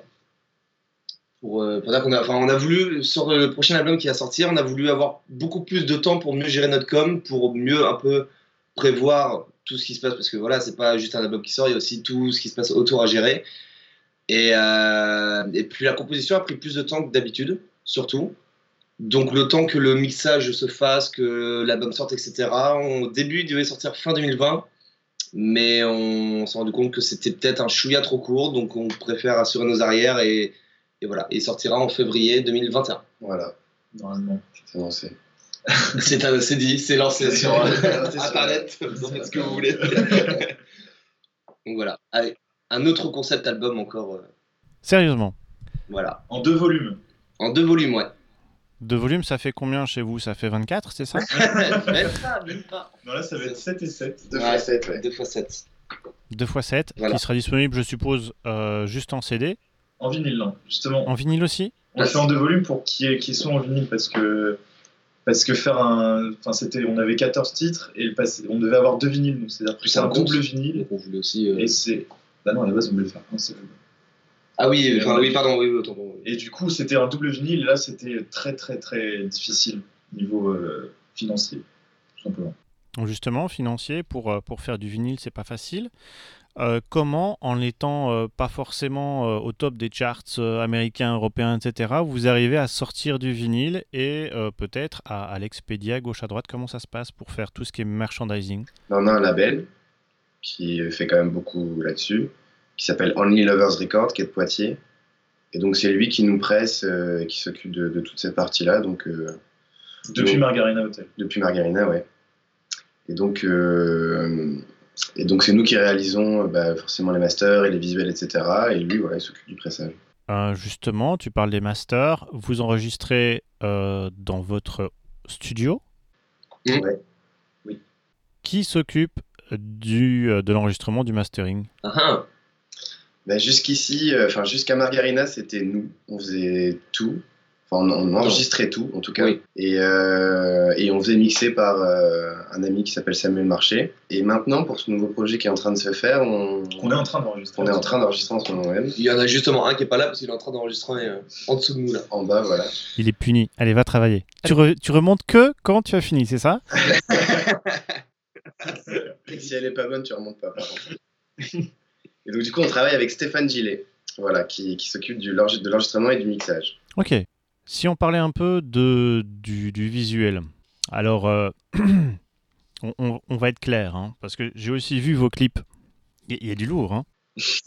pour, euh, pour dire qu'on a, enfin, on a voulu, sur le prochain album qui va sortir, on a voulu avoir beaucoup plus de temps pour mieux gérer notre com, pour mieux un peu prévoir tout ce qui se passe, parce que voilà, c'est pas juste un album qui sort, il y a aussi tout ce qui se passe autour à gérer. Et, euh, et puis la composition a pris plus de temps que d'habitude, surtout. Donc le temps que le mixage se fasse, que l'album sorte, etc. Au début, il devait sortir fin 2020, mais on s'est rendu compte que c'était peut-être un chouïa trop court, donc on préfère assurer nos arrières et, et voilà. Il sortira en février 2021. Voilà, Normalement. c'est annoncé. C'est un- c'est dit, c'est lancé sur euh. Internet, vous en faites ce que vous voulez. Donc voilà, Allez, un autre concept album encore, euh, Sérieusement, voilà. En deux volumes. En deux volumes, ouais. Deux volumes, ça fait combien chez vous? Ça fait 24, c'est ça? Même pas, même pas. Non, là, ça va être 7 et 7. Deux Ouais. fois sept, ouais. Deux fois sept. 2 x 7, Voilà. qui sera disponible, je suppose, euh, juste en CD. En vinyle, non. Justement, En vinyle aussi? On fait en deux volumes pour qu'il y qu'ils soient en vinyle parce que. Parce que faire un. Enfin, c'était. On avait 14 titres et le passé- on devait avoir deux vinyles. Donc, c'est-à-dire c'est un double vinyle. On voulait aussi. euh, Et c'est. Bah non, à la base, on voulait faire un seul. Ah oui, enfin, oui, pardon, oui, oui, autant. Et du coup, c'était un double vinyle. Là, c'était très, très, très difficile niveau euh, financier, tout simplement. Donc justement, financier, pour, euh, pour faire du vinyle, c'est pas facile. Euh, comment, en n'étant euh, pas forcément euh, au top des charts euh, américains, européens, etc., vous arrivez à sortir du vinyle et euh, peut-être à, à l'expédia gauche à droite, comment ça se passe pour faire tout ce qui est merchandising? On a un label qui fait quand même beaucoup là-dessus, qui s'appelle Only Lovers Record, qui est de Poitiers. Et donc c'est lui qui nous presse euh, et qui s'occupe de, de toute cette partie-là, donc euh, Depuis Oui. Margarina Hotel. depuis Margarina, ouais. Et donc euh, et donc c'est nous qui réalisons euh, bah, forcément les masters et les visuels, etc. Et lui, voilà, il s'occupe du pressage. Euh, Justement, tu parles des masters, vous enregistrez euh, dans votre studio? Ouais. Qui s'occupe du, de l'enregistrement, du mastering? Ah, ah. Bah, jusqu'ici, euh, enfin jusqu'à Margarina, c'était nous. On faisait tout. Enfin, on, on enregistrait tout, en tout cas. Oui. Et, euh, et on faisait mixer par euh, un ami qui s'appelle Samuel Marché. Et maintenant, pour ce nouveau projet qui est en train de se faire, on, On est en train d'enregistrer. on est en train d'enregistrer en ce moment même. Il y en a justement un qui est pas là parce qu'il est en train d'enregistrer euh, en dessous de nous là. En bas, voilà. Il est puni. Allez, va travailler. Tu, re- tu remontes que quand tu as fini, c'est ça? Si elle est pas bonne, tu remontes pas. par contre. et donc, du coup, on travaille avec Stéphane Gillet, voilà, qui, s'occupe de l'enregistrement et du mixage. Ok. Si on parlait un peu de, du, visuel, alors euh, on, va être clair, hein, parce que j'ai aussi vu vos clips. Il il y a du lourd. Hein. Ça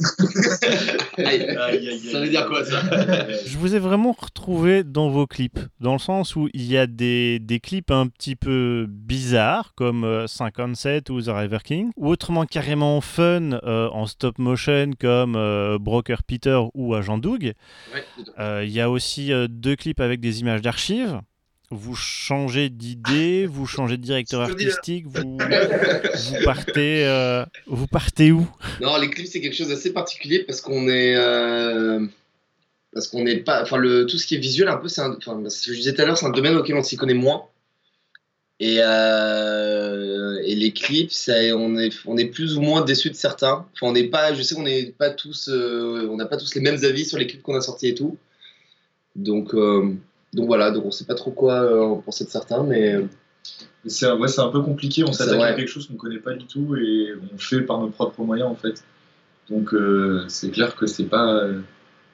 veut dire quoi, ça? Je vous ai vraiment retrouvé dans vos clips, dans le sens où il y a des, des clips un petit peu bizarres, comme euh, 57 ou The River King, ou autrement carrément fun euh, en stop motion, comme euh, Broker Peter ou Agent Doug. Ouais, Euh, Il y a aussi euh, deux clips avec des images d'archives. Vous changez d'idée, vous changez de directeur artistique, vous, vous partez, euh, vous partez où? Non, les clips c'est quelque chose d'assez particulier parce qu'on est euh, parce qu'on n'est pas enfin le tout ce qui est visuel un peu c'est un enfin ce que je disais tout à l'heure c'est un domaine auquel on s'y connaît moins. Et euh, et les clips ça on est on est plus ou moins déçus de certains. Enfin on n'est pas je sais qu'on n'est pas tous euh, on n'a pas tous les mêmes avis sur les clips qu'on a sortis et tout. Donc donc voilà donc on sait pas trop quoi euh, en penser de certains mais euh, C'est un, ouais, c'est un peu compliqué, on s'attaque à quelque chose qu'on connaît pas du tout et on fait par nos propres moyens en fait. Donc euh, c'est clair que c'est pas, euh,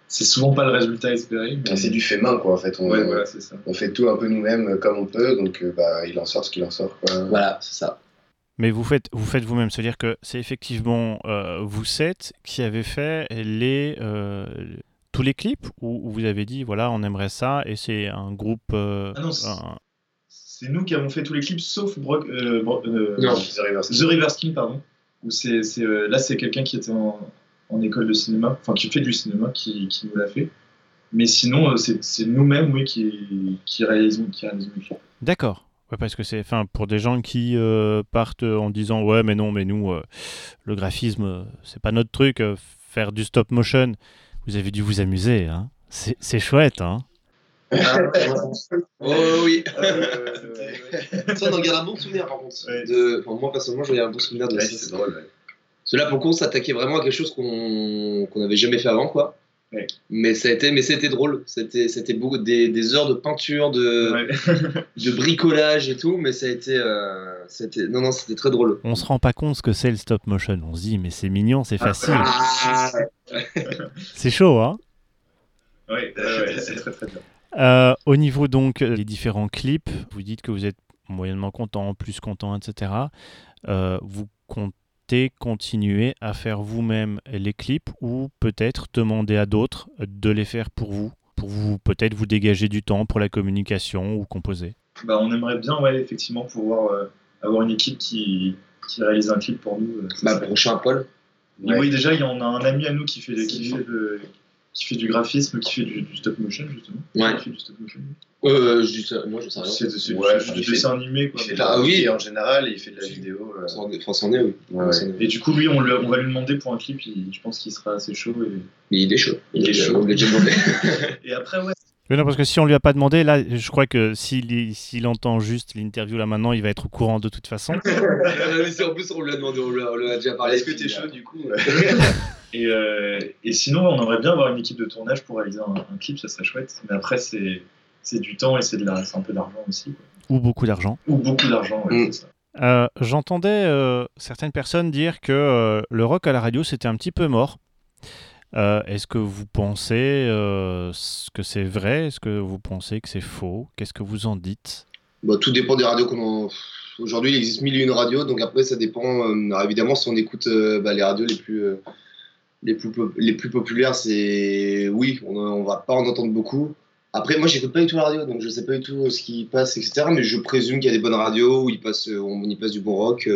c'est souvent pas le résultat espéré. mais- Et C'est du fait main, quoi, en fait. On, Ouais, voilà, c'est ça. on fait tout un peu nous-mêmes comme on peut, donc bah, il en sort ce qu'il en sort. Quoi. voilà c'est ça Mais vous faites, vous faites vous-même, c'est-à-dire que c'est effectivement euh, vous sept qui avez fait les euh, tous les clips ou ou vous avez dit voilà on aimerait ça et c'est un groupe euh, Ah non, c'est- un- C'est nous qui avons fait tous les clips sauf Brock, euh, Bro- euh, Non. The River King. The River King, pardon. Où c'est, euh, là, c'est quelqu'un qui était en, en école de cinéma, enfin qui fait du cinéma, qui, qui nous l'a fait. Mais sinon, euh, c'est, nous-mêmes, oui, qui, qui réalisons, qui réalisons les clips. D'accord. Ouais, parce que c'est, enfin, pour des gens qui euh, partent en disant ouais, mais non, mais nous, euh, le graphisme, c'est pas notre truc. euh, faire du stop motion, vous avez dû vous amuser. Hein. C'est, c'est chouette. Hein. oh oui Ça, on en garde un bon souvenir par contre. Ouais. De... enfin, moi personnellement, j'en garde un bon souvenir de ouais, ça. c'est drôle. ouais. Cela pour le coup, on s'attaquait vraiment à quelque chose qu'on qu'on n'avait jamais fait avant, quoi. Ouais. Mais ça a été, mais c'était drôle. C'était, c'était beaucoup des, des heures de peinture, de, Ouais. de bricolage et tout, mais ça a été, euh, c'était, non non, c'était très drôle. On se rend pas compte ce que c'est le stop motion. On se dit mais c'est mignon, c'est facile. Ah, C'est chaud, hein? Ouais, c'est très très bien. Euh, au niveau donc des différents clips, vous dites que vous êtes moyennement content, plus content, etc. Euh, vous comptez continuer à faire vous-même les clips ou peut-être demander à d'autres de les faire pour vous, pour vous peut-être vous dégager du temps pour la communication ou composer. Bah, on aimerait bien, ouais, effectivement, pouvoir euh, avoir une équipe qui, qui réalise un clip pour nous. euh, Bah, prochain Paul. Ouais. Oui, déjà, il y en a un ami à nous qui fait, qui fait, qui fait du graphisme, qui fait du, du stop motion, justement. Ouais. Qui fait du stop motion. Euh, je ça, moi je sais rien. C'est c'est- Ouais, c'est il du dessin animé, quoi. Il fait de Ah la oui. oui. en général et il fait de la vidéo. euh, est- c'en est, oui. Ouais, ouais. Est. Et du coup, lui, on, le- on va lui demander pour un clip, il- je pense qu'il sera assez chaud. Et, Mais il est chaud. Il est chaud. On l'a déjà demandé. et après, ouais, Non, parce que si on lui a pas demandé, là, je crois que s'il entend juste l'interview là maintenant, il va être au courant de toute façon. Mais c'est en plus, on lui a demandé, on lui a, on lui a déjà parlé. Est-ce que t'es chaud du coup Et, euh, et sinon, on aimerait bien avoir une équipe de tournage pour réaliser un, un clip, ça serait chouette. Mais après, c'est c'est du temps et c'est de la- c'est un peu d'argent aussi. quoi. Ou beaucoup d'argent. Ou beaucoup d'argent, ouais, Mm. c'est ça. Euh, J'entendais euh, certaines personnes dire que euh, le rock à la radio c'était un petit peu mort. Euh, Est-ce que vous pensez euh, que c'est vrai Est-ce que vous pensez que c'est faux? Qu'est-ce que vous en dites? Bon, tout dépend des radios Aujourd'hui, il existe mille et une radios, donc après, ça dépend. euh, alors évidemment, si on écoute bah, les radios les plus, les plus, les plus populaires, c'est. Oui, on, on va pas en entendre beaucoup. Après, moi, j'écoute pas du tout la radio, donc je sais pas du tout ce qui passe, etc. Mais je présume qu'il y a des bonnes radios où il passe, on y passe du bon rock.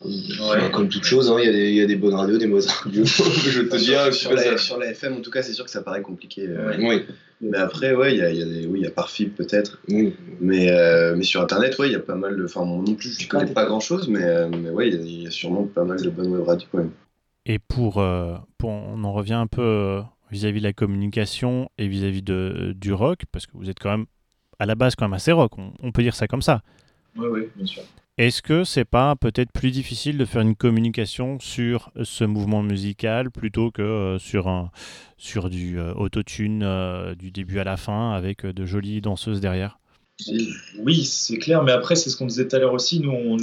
Enfin, comme toute chose, hein, il y, a des- il y a des bonnes radios, des mauvaises radios. je te sais sur, la, sur la FM, en tout cas, c'est sûr que ça paraît compliqué. euh. Oui, Mais après, ouais, il y a, y a des, oui, il y a par fibre peut-être. oui. Mais, euh, mais sur Internet, ouais, il y a pas mal de. Enfin, moi non plus, je connais pas grand chose, mais, euh, mais ouais, il y a- il y, a sûrement pas mal de bonnes web radios quand même. Et pour, euh, pour- on en revient un peu vis-à-vis de la communication et vis-à-vis de, du rock, parce que vous êtes quand même à la base quand même assez rock, on, on peut dire ça comme ça. Ouais, ouais, bien sûr. Est-ce que c'est pas peut-être plus difficile de faire une communication sur ce mouvement musical plutôt que euh, sur, un, sur du euh, autotune euh, du début à la fin avec de jolies danseuses derrière? Oui, c'est clair, mais après, c'est ce qu'on disait tout à l'heure aussi. Nous, on,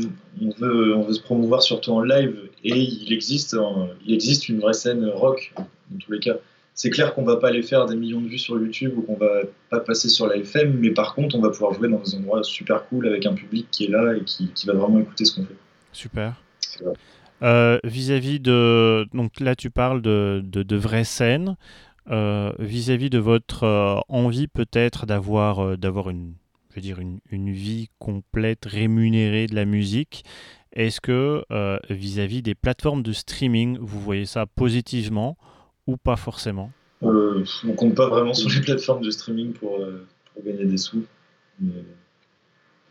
veut, on veut se promouvoir surtout en live et il existe, un- il existe une vraie scène rock, dans tous les cas. C'est clair qu'on va pas aller faire des millions de vues sur YouTube ou qu'on va pas passer sur la FM, mais par contre, on va pouvoir jouer dans des endroits super cool avec un public qui est là et qui, qui va vraiment écouter ce qu'on fait. Super. Euh, vis-à-vis de. Donc là, tu parles de, de, de vraies scènes. Euh, vis-à-vis de votre euh, envie peut-être d'avoir d'avoir une, je veux dire une, une vie complète rémunérée de la musique, est-ce que vis-à-vis des plateformes de streaming, vous voyez ça positivement ou pas forcément Euh, on compte pas vraiment sur les plateformes de streaming pour, euh, pour gagner des sous. mais-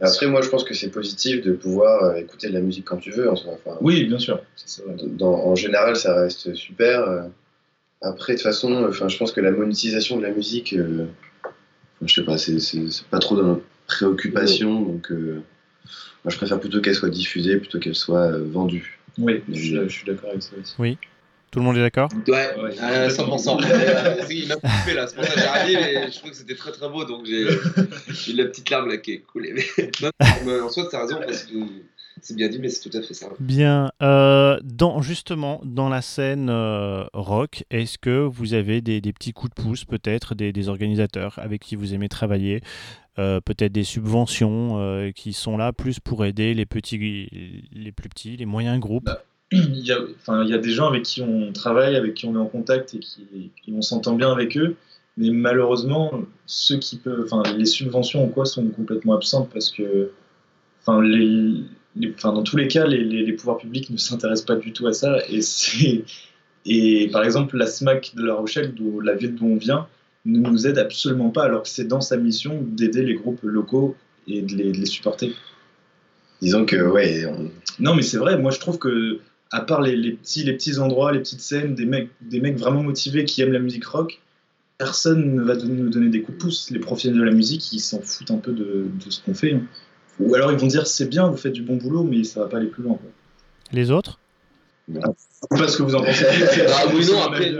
Après, moi, je pense que c'est positif de pouvoir euh, écouter de la musique quand tu veux. En, soi. Enfin, Oui, bien sûr. c'est ça. dans- en général, ça reste super. euh. Après, de toute façon, enfin, je pense que la monétisation de la musique, euh, je sais pas, c'est- pas trop dans notre préoccupation. Donc, euh, moi, je préfère plutôt qu'elle soit diffusée plutôt qu'elle soit vendue. Oui, je suis, je suis d'accord avec ça aussi. Tout le monde est d'accord? Ouais, Ouais. à 100%. Euh, il m'a coupé là, c'est pour ça que j'ai arrêté, mais je trouve que c'était très très beau, donc j'ai eu la petite larme là qui est coulée. Mais, non, mais en soi, t'as raison, parce que c'est bien dit, mais c'est tout à fait ça. Bien. Euh, dans, justement, dans la scène euh, rock, est-ce que vous avez des, des petits coups de pouce, peut-être, des, des organisateurs avec qui vous aimez travailler euh, Peut-être des subventions euh, qui sont là plus pour aider les, petits, les plus petits, les moyens groupes? Bah, il y, a, enfin, il y a des gens avec qui on travaille, avec qui on est en contact et qui, on s'entend bien avec eux. Mais malheureusement, ceux qui peuvent, enfin, les subventions ou quoi sont complètement absentes parce que, enfin, les, les- enfin, dans tous les cas, les, les- les pouvoirs publics ne s'intéressent pas du tout à ça. Et c'est, et par exemple, la SMAC de La Rochelle, d'où la ville d'où on vient, ne nous aide absolument pas, alors que c'est dans sa mission d'aider les groupes locaux et de les, de les supporter. Disons que, ouais, on- Non, mais c'est vrai, moi je trouve que, à part les, les petits, les petits endroits, les petites scènes, des mecs, des mecs vraiment motivés qui aiment la musique rock, personne ne va nous donner des coups de pouce. Les professionnels de la musique, ils s'en foutent un peu de, de ce qu'on fait. hein. Ou alors ils vont dire c'est bien, vous faites du bon boulot, mais ça va pas aller plus loin. quoi. Les autres? Je sais pas ce que vous en pensez. Ah oui, non, après,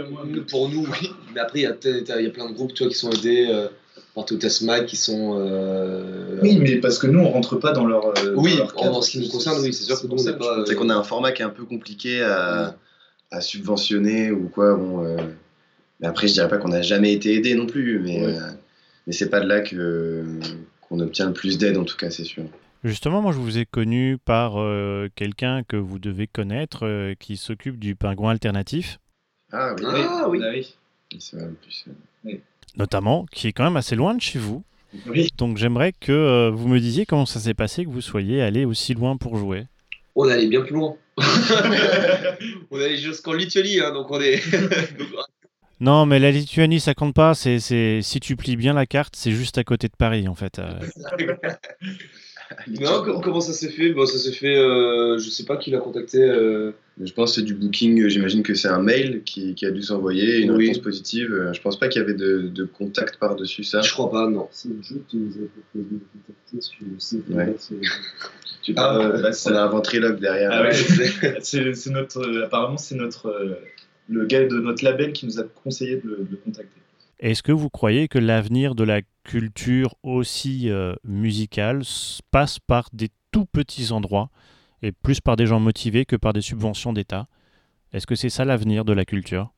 pour nous, oui. Mais après, il y, a peut-être- il y a plein de groupes tu vois, qui sont aidés euh, par Totasma, qui sont. euh, Oui, mais parce que nous, on rentre pas dans leur. euh, Oui, dans leur en ce qui nous concerne, oui, c'est sûr que nous, on n'est pas. c'est qu'on a un format qui est un peu compliqué à, à subventionner ou quoi. Bon, euh, mais après, je dirais pas qu'on n'a jamais été aidé non plus, mais, Ouais. euh, mais c'est pas de là que qu'on obtient le plus d'aide en tout cas, c'est sûr. Justement, moi, je vous ai connu par euh, quelqu'un que vous devez connaître euh, qui s'occupe du pingouin alternatif, Ah oui, Ah, oui. Ah oui. c'est en plus. euh, notamment, qui est quand même assez loin de chez vous. Oui. Donc j'aimerais que euh, vous me disiez comment ça s'est passé que vous soyez allé aussi loin pour jouer. On allait bien plus loin. on allait jusqu'en Lituanie, hein, donc on est. Non, mais la Lituanie, ça compte pas. C'est, c'est- si tu plies bien la carte, c'est juste à côté de Paris, en fait. Euh, non, co- comment ça s'est fait? Bon, ça s'est fait. euh, je sais pas qui l'a contacté. euh, Je pense que c'est du booking, j'imagine que c'est un mail qui, qui a dû s'envoyer, une Oui. réponse positive. Je pense pas qu'il y avait de, de contact par-dessus ça. Je crois pas, non. C'est le jeu qui nous a proposé de contacter sur le site. Ouais. Là, c'est- Tu Ah, parles, bah, on ça- a un ventriloque derrière. Ah ouais, c'est c'est notre, euh, apparemment, c'est notre, euh, le gars de notre label qui nous a conseillé de le, de le contacter. Est-ce que vous croyez que l'avenir de la culture aussi euh, musicale passe par des tout petits endroits et plus par des gens motivés que par des subventions d'État? Est-ce que c'est ça l'avenir de la culture?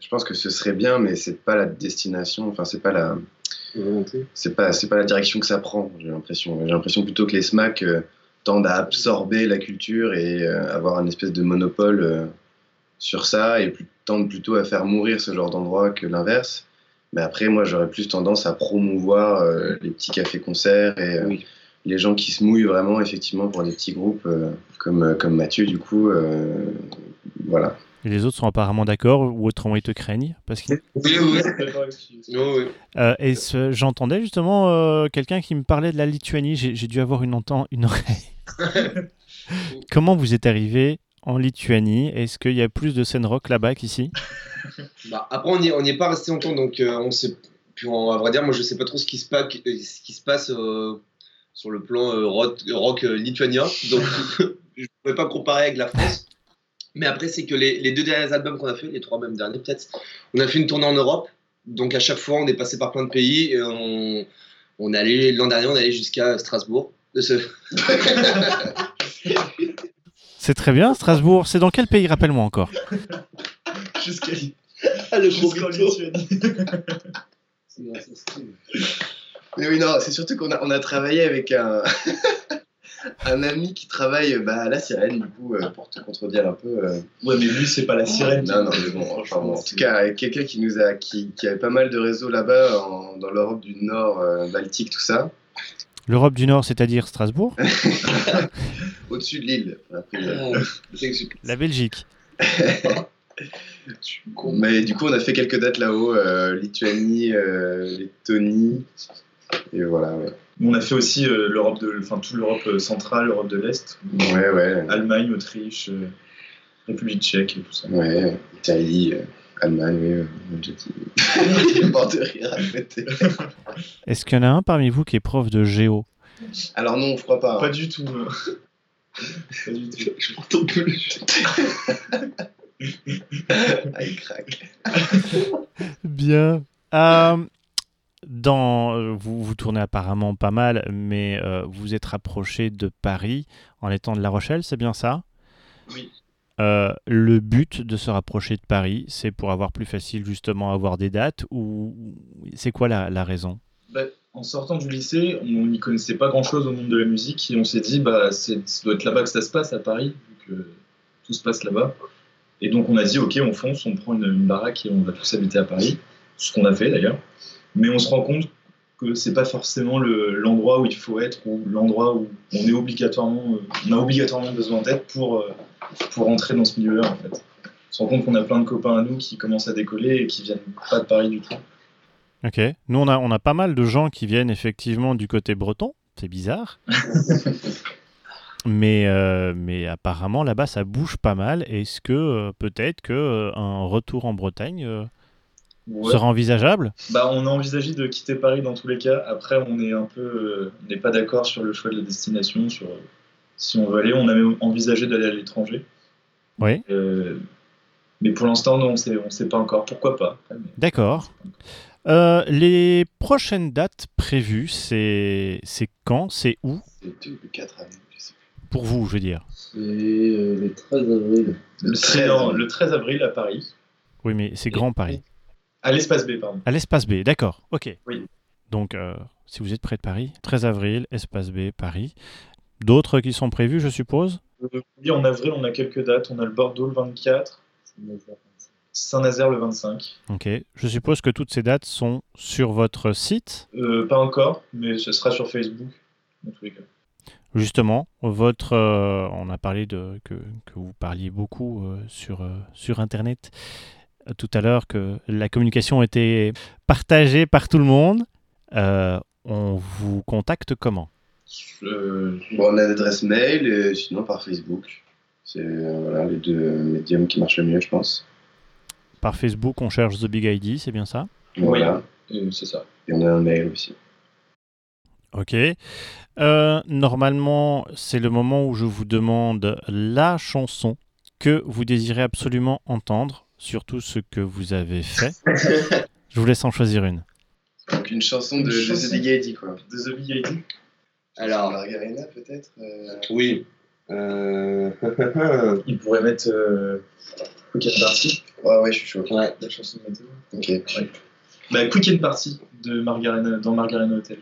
Je pense que ce serait bien, mais c'est pas la destination. Enfin, c'est pas la, c'est pas, c'est pas la direction que ça prend. J'ai l'impression. J'ai l'impression plutôt que les SMAC euh, tendent à absorber la culture et euh, avoir un espèce de monopole euh, sur ça et plus- tendent plutôt à faire mourir ce genre d'endroit que l'inverse. Mais après, moi, j'aurais plus tendance à promouvoir euh, les petits cafés-concerts et euh, Oui. les gens qui se mouillent vraiment, effectivement, pour des petits groupes euh, comme, comme Mathieu, du coup. euh, voilà. Et les autres sont apparemment d'accord ou autrement ils te craignent parce qu'ils- Oui, oui. Oui. Euh, et ce- j'entendais justement euh, quelqu'un qui me parlait de la Lituanie. J'ai j'ai dû avoir une, enten- une oreille. Comment vous êtes arrivé en Lituanie Est-ce qu'il y a plus de scène rock là-bas qu'ici? Bah, après, on n'y on est pas resté longtemps, donc euh, on sait. Puis, on- à vrai dire, moi, je sais pas trop ce qui se, pa- euh, ce qui se passe euh, sur le plan euh, rock, rock, euh, lituanien, donc je ne pouvais pas comparer avec la France. Mais après, c'est que les, les deux derniers albums qu'on a fait, les trois même derniers peut-être, on a fait une tournée en Europe. Donc à chaque fois, on est passé par plein de pays. Et on, on est allé l'an dernier, on est allé jusqu'à Strasbourg. C'est très bien, Strasbourg. C'est dans quel pays Rappelle-moi encore. Jusqu'à Ah, le jusqu'en. Mais oui, non, c'est surtout qu'on a, on a travaillé avec un, un ami qui travaille bah, à la sirène, du coup, euh, pour te contredire un peu. euh, Ouais, mais lui, c'est pas la sirène. Non, non, mais bon, enfin, bon, en tout cas, quelqu'un qui nous a, qui, qui avait pas mal de réseaux là-bas, en- dans l'Europe du Nord, euh, Baltique, tout ça, L'Europe du Nord, c'est-à-dire Strasbourg au-dessus de l'île. euh, je- La Belgique. Mais du coup, on a fait quelques dates là-haut, euh, Lituanie, euh, Lettonie, et voilà, ouais. On a fait aussi euh, l'Europe de, enfin toute l'Europe centrale, l'Europe de l'Est, Ouais, ouais, Allemagne, Autriche, euh, République tchèque et tout ça. ouais, Italie, euh, Allemagne, euh, dit. Mort de rire à côté. Est-ce qu'il y en a un parmi vous qui est prof de géo? Alors non, je crois pas. hein. Pas du tout. euh. pas du tout. je m'entends plus. Ah, il craque. Bien. Euh, dans, euh, vous, vous tournez apparemment pas mal, mais euh, vous êtes rapproché de Paris en étant de La Rochelle, c'est bien ça? Oui. Euh, le but de se rapprocher de Paris, c'est pour avoir plus facile justement avoir des dates ou c'est quoi la, raison? Bah, en sortant du lycée, on n'y connaissait pas grand-chose au monde de la musique et on s'est dit, bah, ça doit être là-bas que ça se passe à Paris, que tout se passe là-bas. Et donc on a dit, ok, on fonce, on prend une, baraque et on va tous habiter à Paris, ce qu'on a fait d'ailleurs. Mais on se rend compte que c'est pas forcément le- l'endroit où il faut être ou l'endroit où on est obligatoirement, euh, on a obligatoirement besoin d'être pour, euh, pour entrer dans ce milieu-là en fait. On se rend compte qu'on a plein de copains à nous qui commencent à décoller et qui viennent pas de Paris du tout. Ok. Nous, on a, on a pas mal de gens qui viennent effectivement du côté breton. C'est bizarre. mais, euh, mais apparemment, là-bas, ça bouge pas mal. Est-ce que euh, peut-être que euh, un retour en Bretagne Ouais. sera envisageable? Bah, on a envisagé de quitter Paris dans tous les cas. Après, on est un peu, on n'est pas d'accord sur le choix de la destination, sur si on veut aller. On a même envisagé d'aller à l'étranger. Oui. Euh, mais pour l'instant, non, on sait, on sait pas encore. Pourquoi pas D'accord. Euh, les prochaines dates prévues, c'est c'est quand? C'est où? C'était le 4 avril, je sais plus. Pour vous, je veux dire. C'est euh, le 13 avril. Le 13, non, le 13 avril à Paris, Oui, mais c'est Grand Paris. à l'espace B, pardon. À l'espace B, d'accord. Ok. Oui. Donc, euh, si vous êtes près de Paris, 13 avril, espace B, Paris. D'autres qui sont prévus, je suppose Euh, oui, en avril, on a quelques dates. On a le Bordeaux le 24, C'est 9h25. Saint-Nazaire le 25. Ok. Je suppose que toutes ces dates sont sur votre site. Euh, pas encore, mais ce sera sur Facebook. dans tous les cas. Justement, votre, euh, on a parlé de que, que vous parliez beaucoup euh, sur, sur Internet tout à l'heure, que la communication était partagée par tout le monde. On vous contacte comment? Bon, on a l'adresse mail et sinon par Facebook. C'est euh, voilà, les deux médiums qui marchent le mieux, je pense. Par Facebook, on cherche The Big ID, c'est bien ça? Voilà. euh, c'est ça. Et on a un mail aussi. Ok. Euh, normalement, c'est le moment où je vous demande la chanson que vous désirez absolument entendre, surtout ce que vous avez fait. je vous laisse en choisir une. Donc une chanson de, Une de chanson. The Big ID, quoi. De The Big ID. Alors, Margarina, peut-être euh, oui. Euh... Il pourrait mettre euh, Quick and Party, Ouais, ouais, je suis chaud. ouais. la chanson de Mathéo. Ok. Bah, Quick and Party de Margarina, dans Margarina Hotel.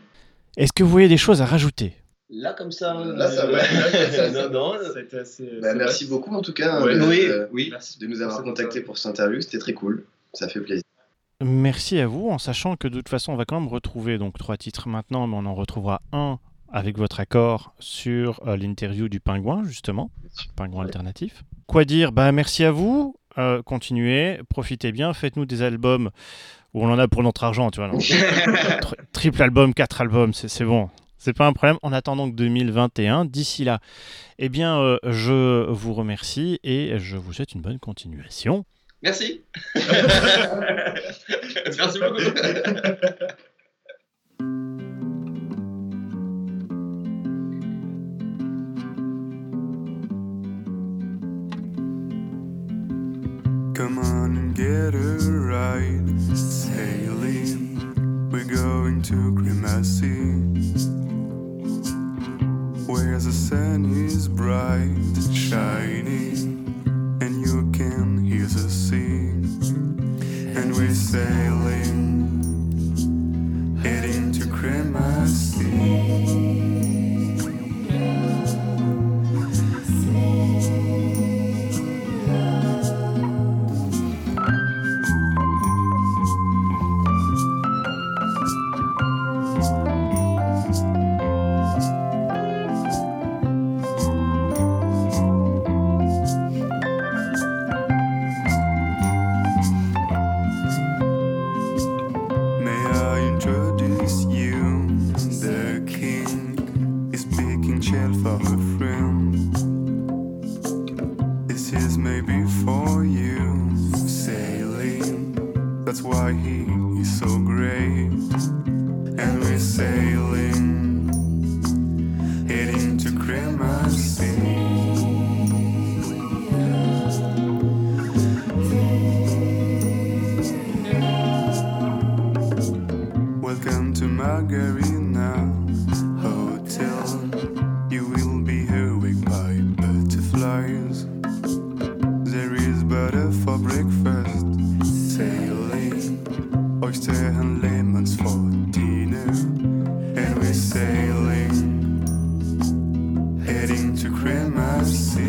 Est-ce que vous voyez des choses à rajouter? Là, comme ça. Là, ça va. euh, non, non. Assez. Bah, merci vrai. beaucoup en tout cas Ouais. de, Oui, de- oui. Merci de nous avoir contactés pour cette interview. C'était très cool. Ça fait plaisir. Merci à vous, en sachant que de toute façon, on va quand même retrouver donc trois titres maintenant, mais on en retrouvera un avec votre accord sur euh, l'interview du pingouin, justement, pingouin alternatif. Quoi dire? Bah merci à vous. euh, continuez, profitez bien, faites-nous des albums où on en a pour notre argent, tu vois. Tri- triple album, quatre albums, c'est c'est bon. C'est pas un problème. En attendant que 2021, d'ici là, eh bien, euh, je vous remercie et je vous souhaite une bonne continuation. Merci. Merci beaucoup. And get a ride. Sailing, we're going to Cremassy. Where the sun is bright, shining, and you can hear the sea. And we're sailing, heading to Cremassy. supremacy.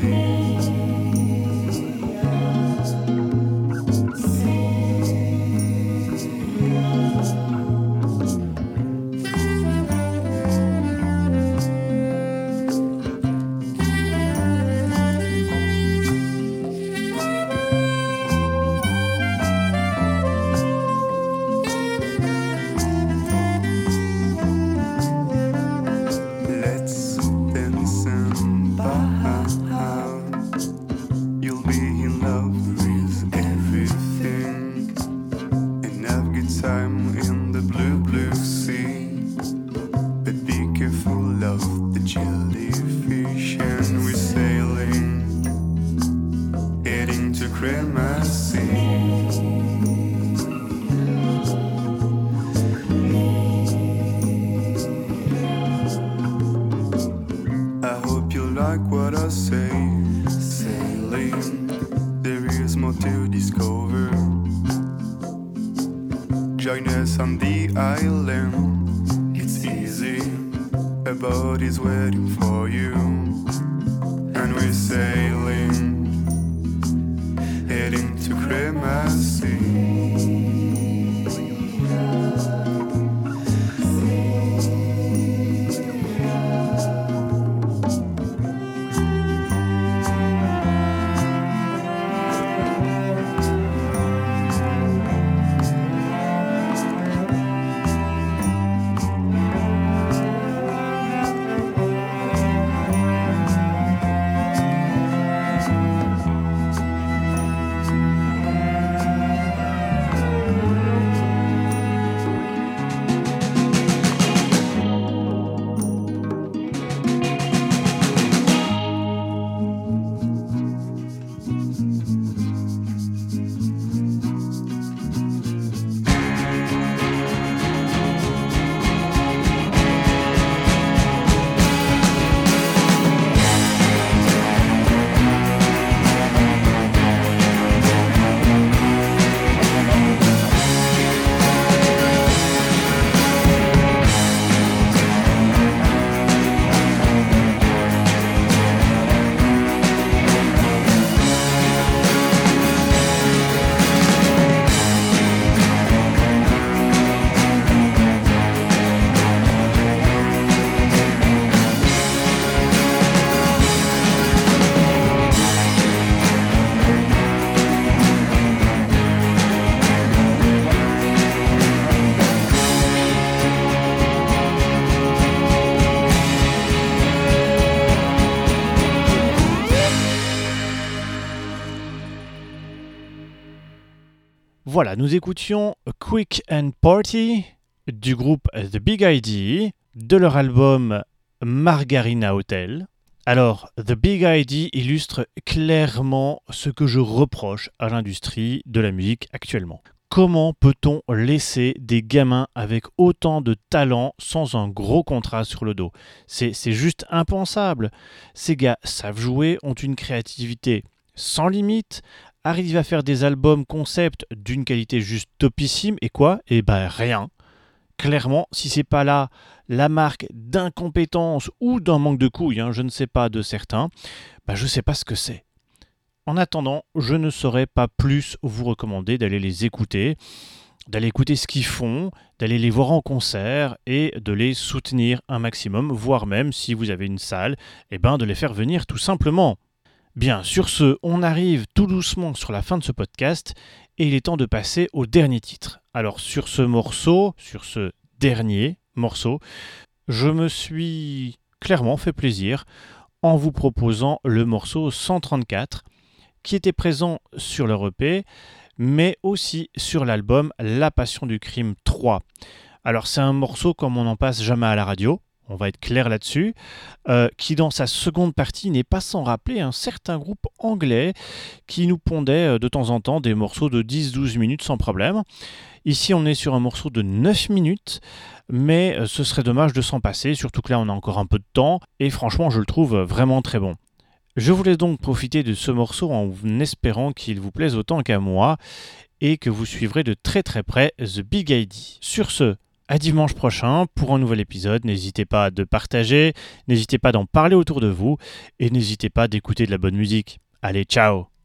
Voilà, nous écoutions Quick and Party du groupe The Big ID de leur album Margarina Hotel. Alors, The Big ID illustre clairement ce que je reproche à l'industrie de la musique actuellement. Comment peut-on laisser des gamins avec autant de talent sans un gros contrat sur le dos? C'est c'est juste impensable. Ces gars savent jouer, ont une créativité sans limite, arrivent à faire des albums concept d'une qualité juste topissime, et quoi? Eh ben rien. Clairement, si c'est pas là la marque d'incompétence ou d'un manque de couilles, hein, je ne sais pas de certains, bah je sais pas ce que c'est. En attendant, je ne saurais pas plus vous recommander d'aller les écouter, d'aller écouter ce qu'ils font, d'aller les voir en concert et de les soutenir un maximum, voire même si vous avez une salle, eh ben de les faire venir tout simplement. Bien, sur ce, on arrive tout doucement sur la fin de ce podcast et il est temps de passer au dernier titre. Alors sur ce morceau, sur ce dernier morceau, je me suis clairement fait plaisir en vous proposant le morceau 134 qui était présent sur leur EP, mais aussi sur l'album La Passion du Crime 3. Alors c'est un morceau comme on n'en passe jamais à la radio, on va être clair là-dessus, euh, qui dans sa seconde partie n'est pas sans rappeler un certain groupe anglais qui nous pondait euh, de temps en temps des morceaux de 10-12 minutes sans problème. Ici on est sur un morceau de 9 minutes, mais euh, ce serait dommage de s'en passer, surtout que là on a encore un peu de temps, et franchement je le trouve vraiment très bon. Je voulais donc profiter de ce morceau en espérant qu'il vous plaise autant qu'à moi et que vous suivrez de très très près The Big ID. Sur ce, à dimanche prochain pour un nouvel épisode. N'hésitez pas de partager, n'hésitez pas d'en parler autour de vous et n'hésitez pas d'écouter de la bonne musique. Allez, ciao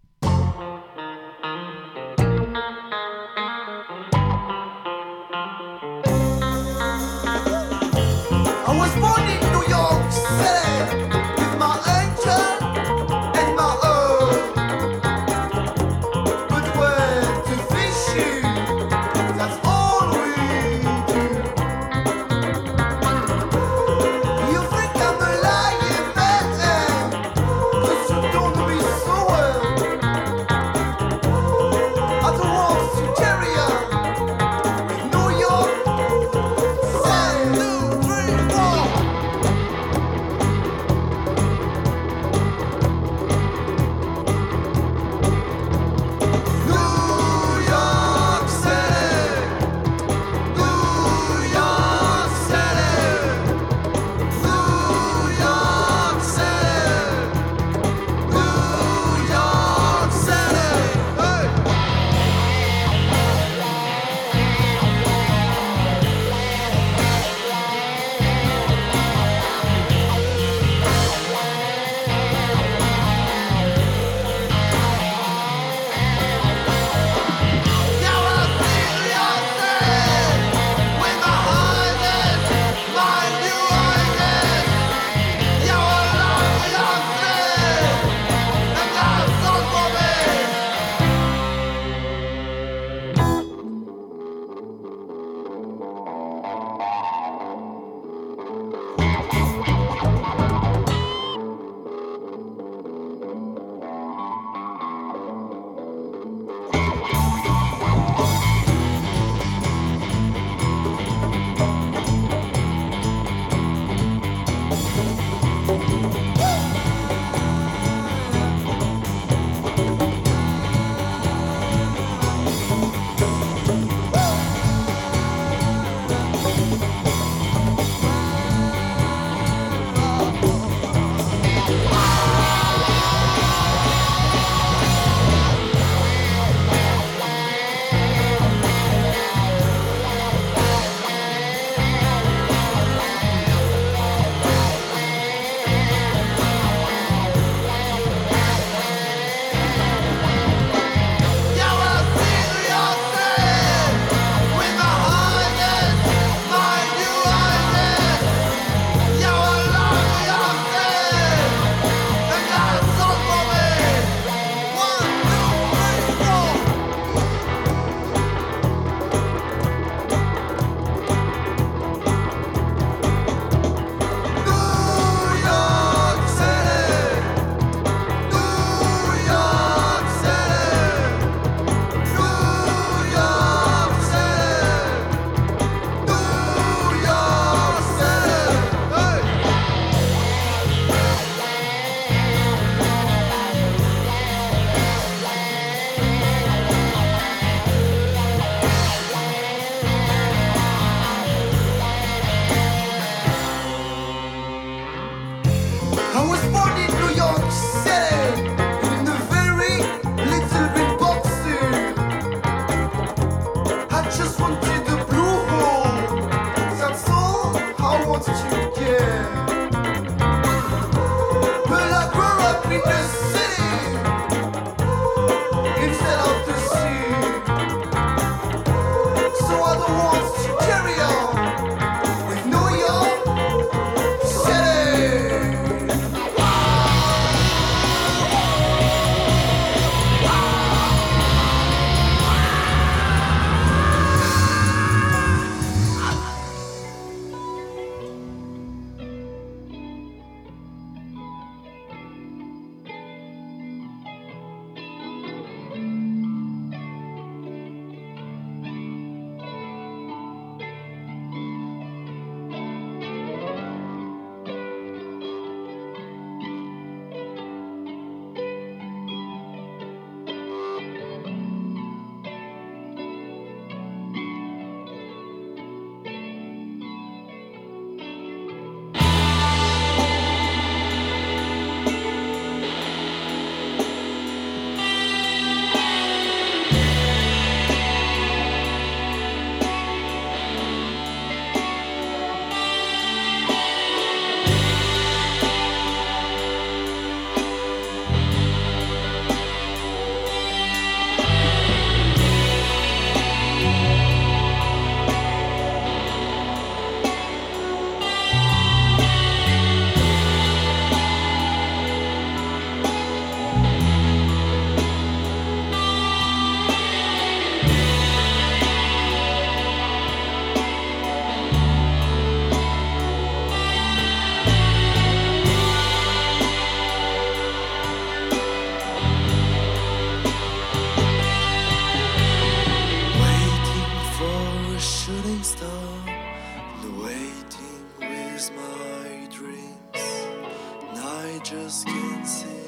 shooting star, waiting with my dreams. And I just can't see.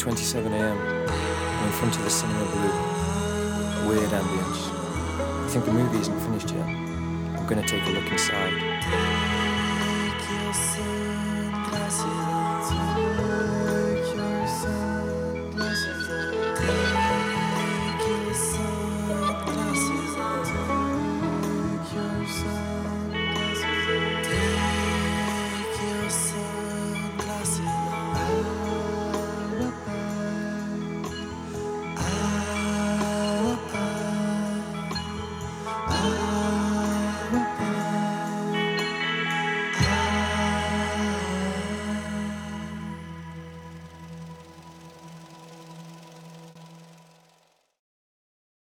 27 a.m.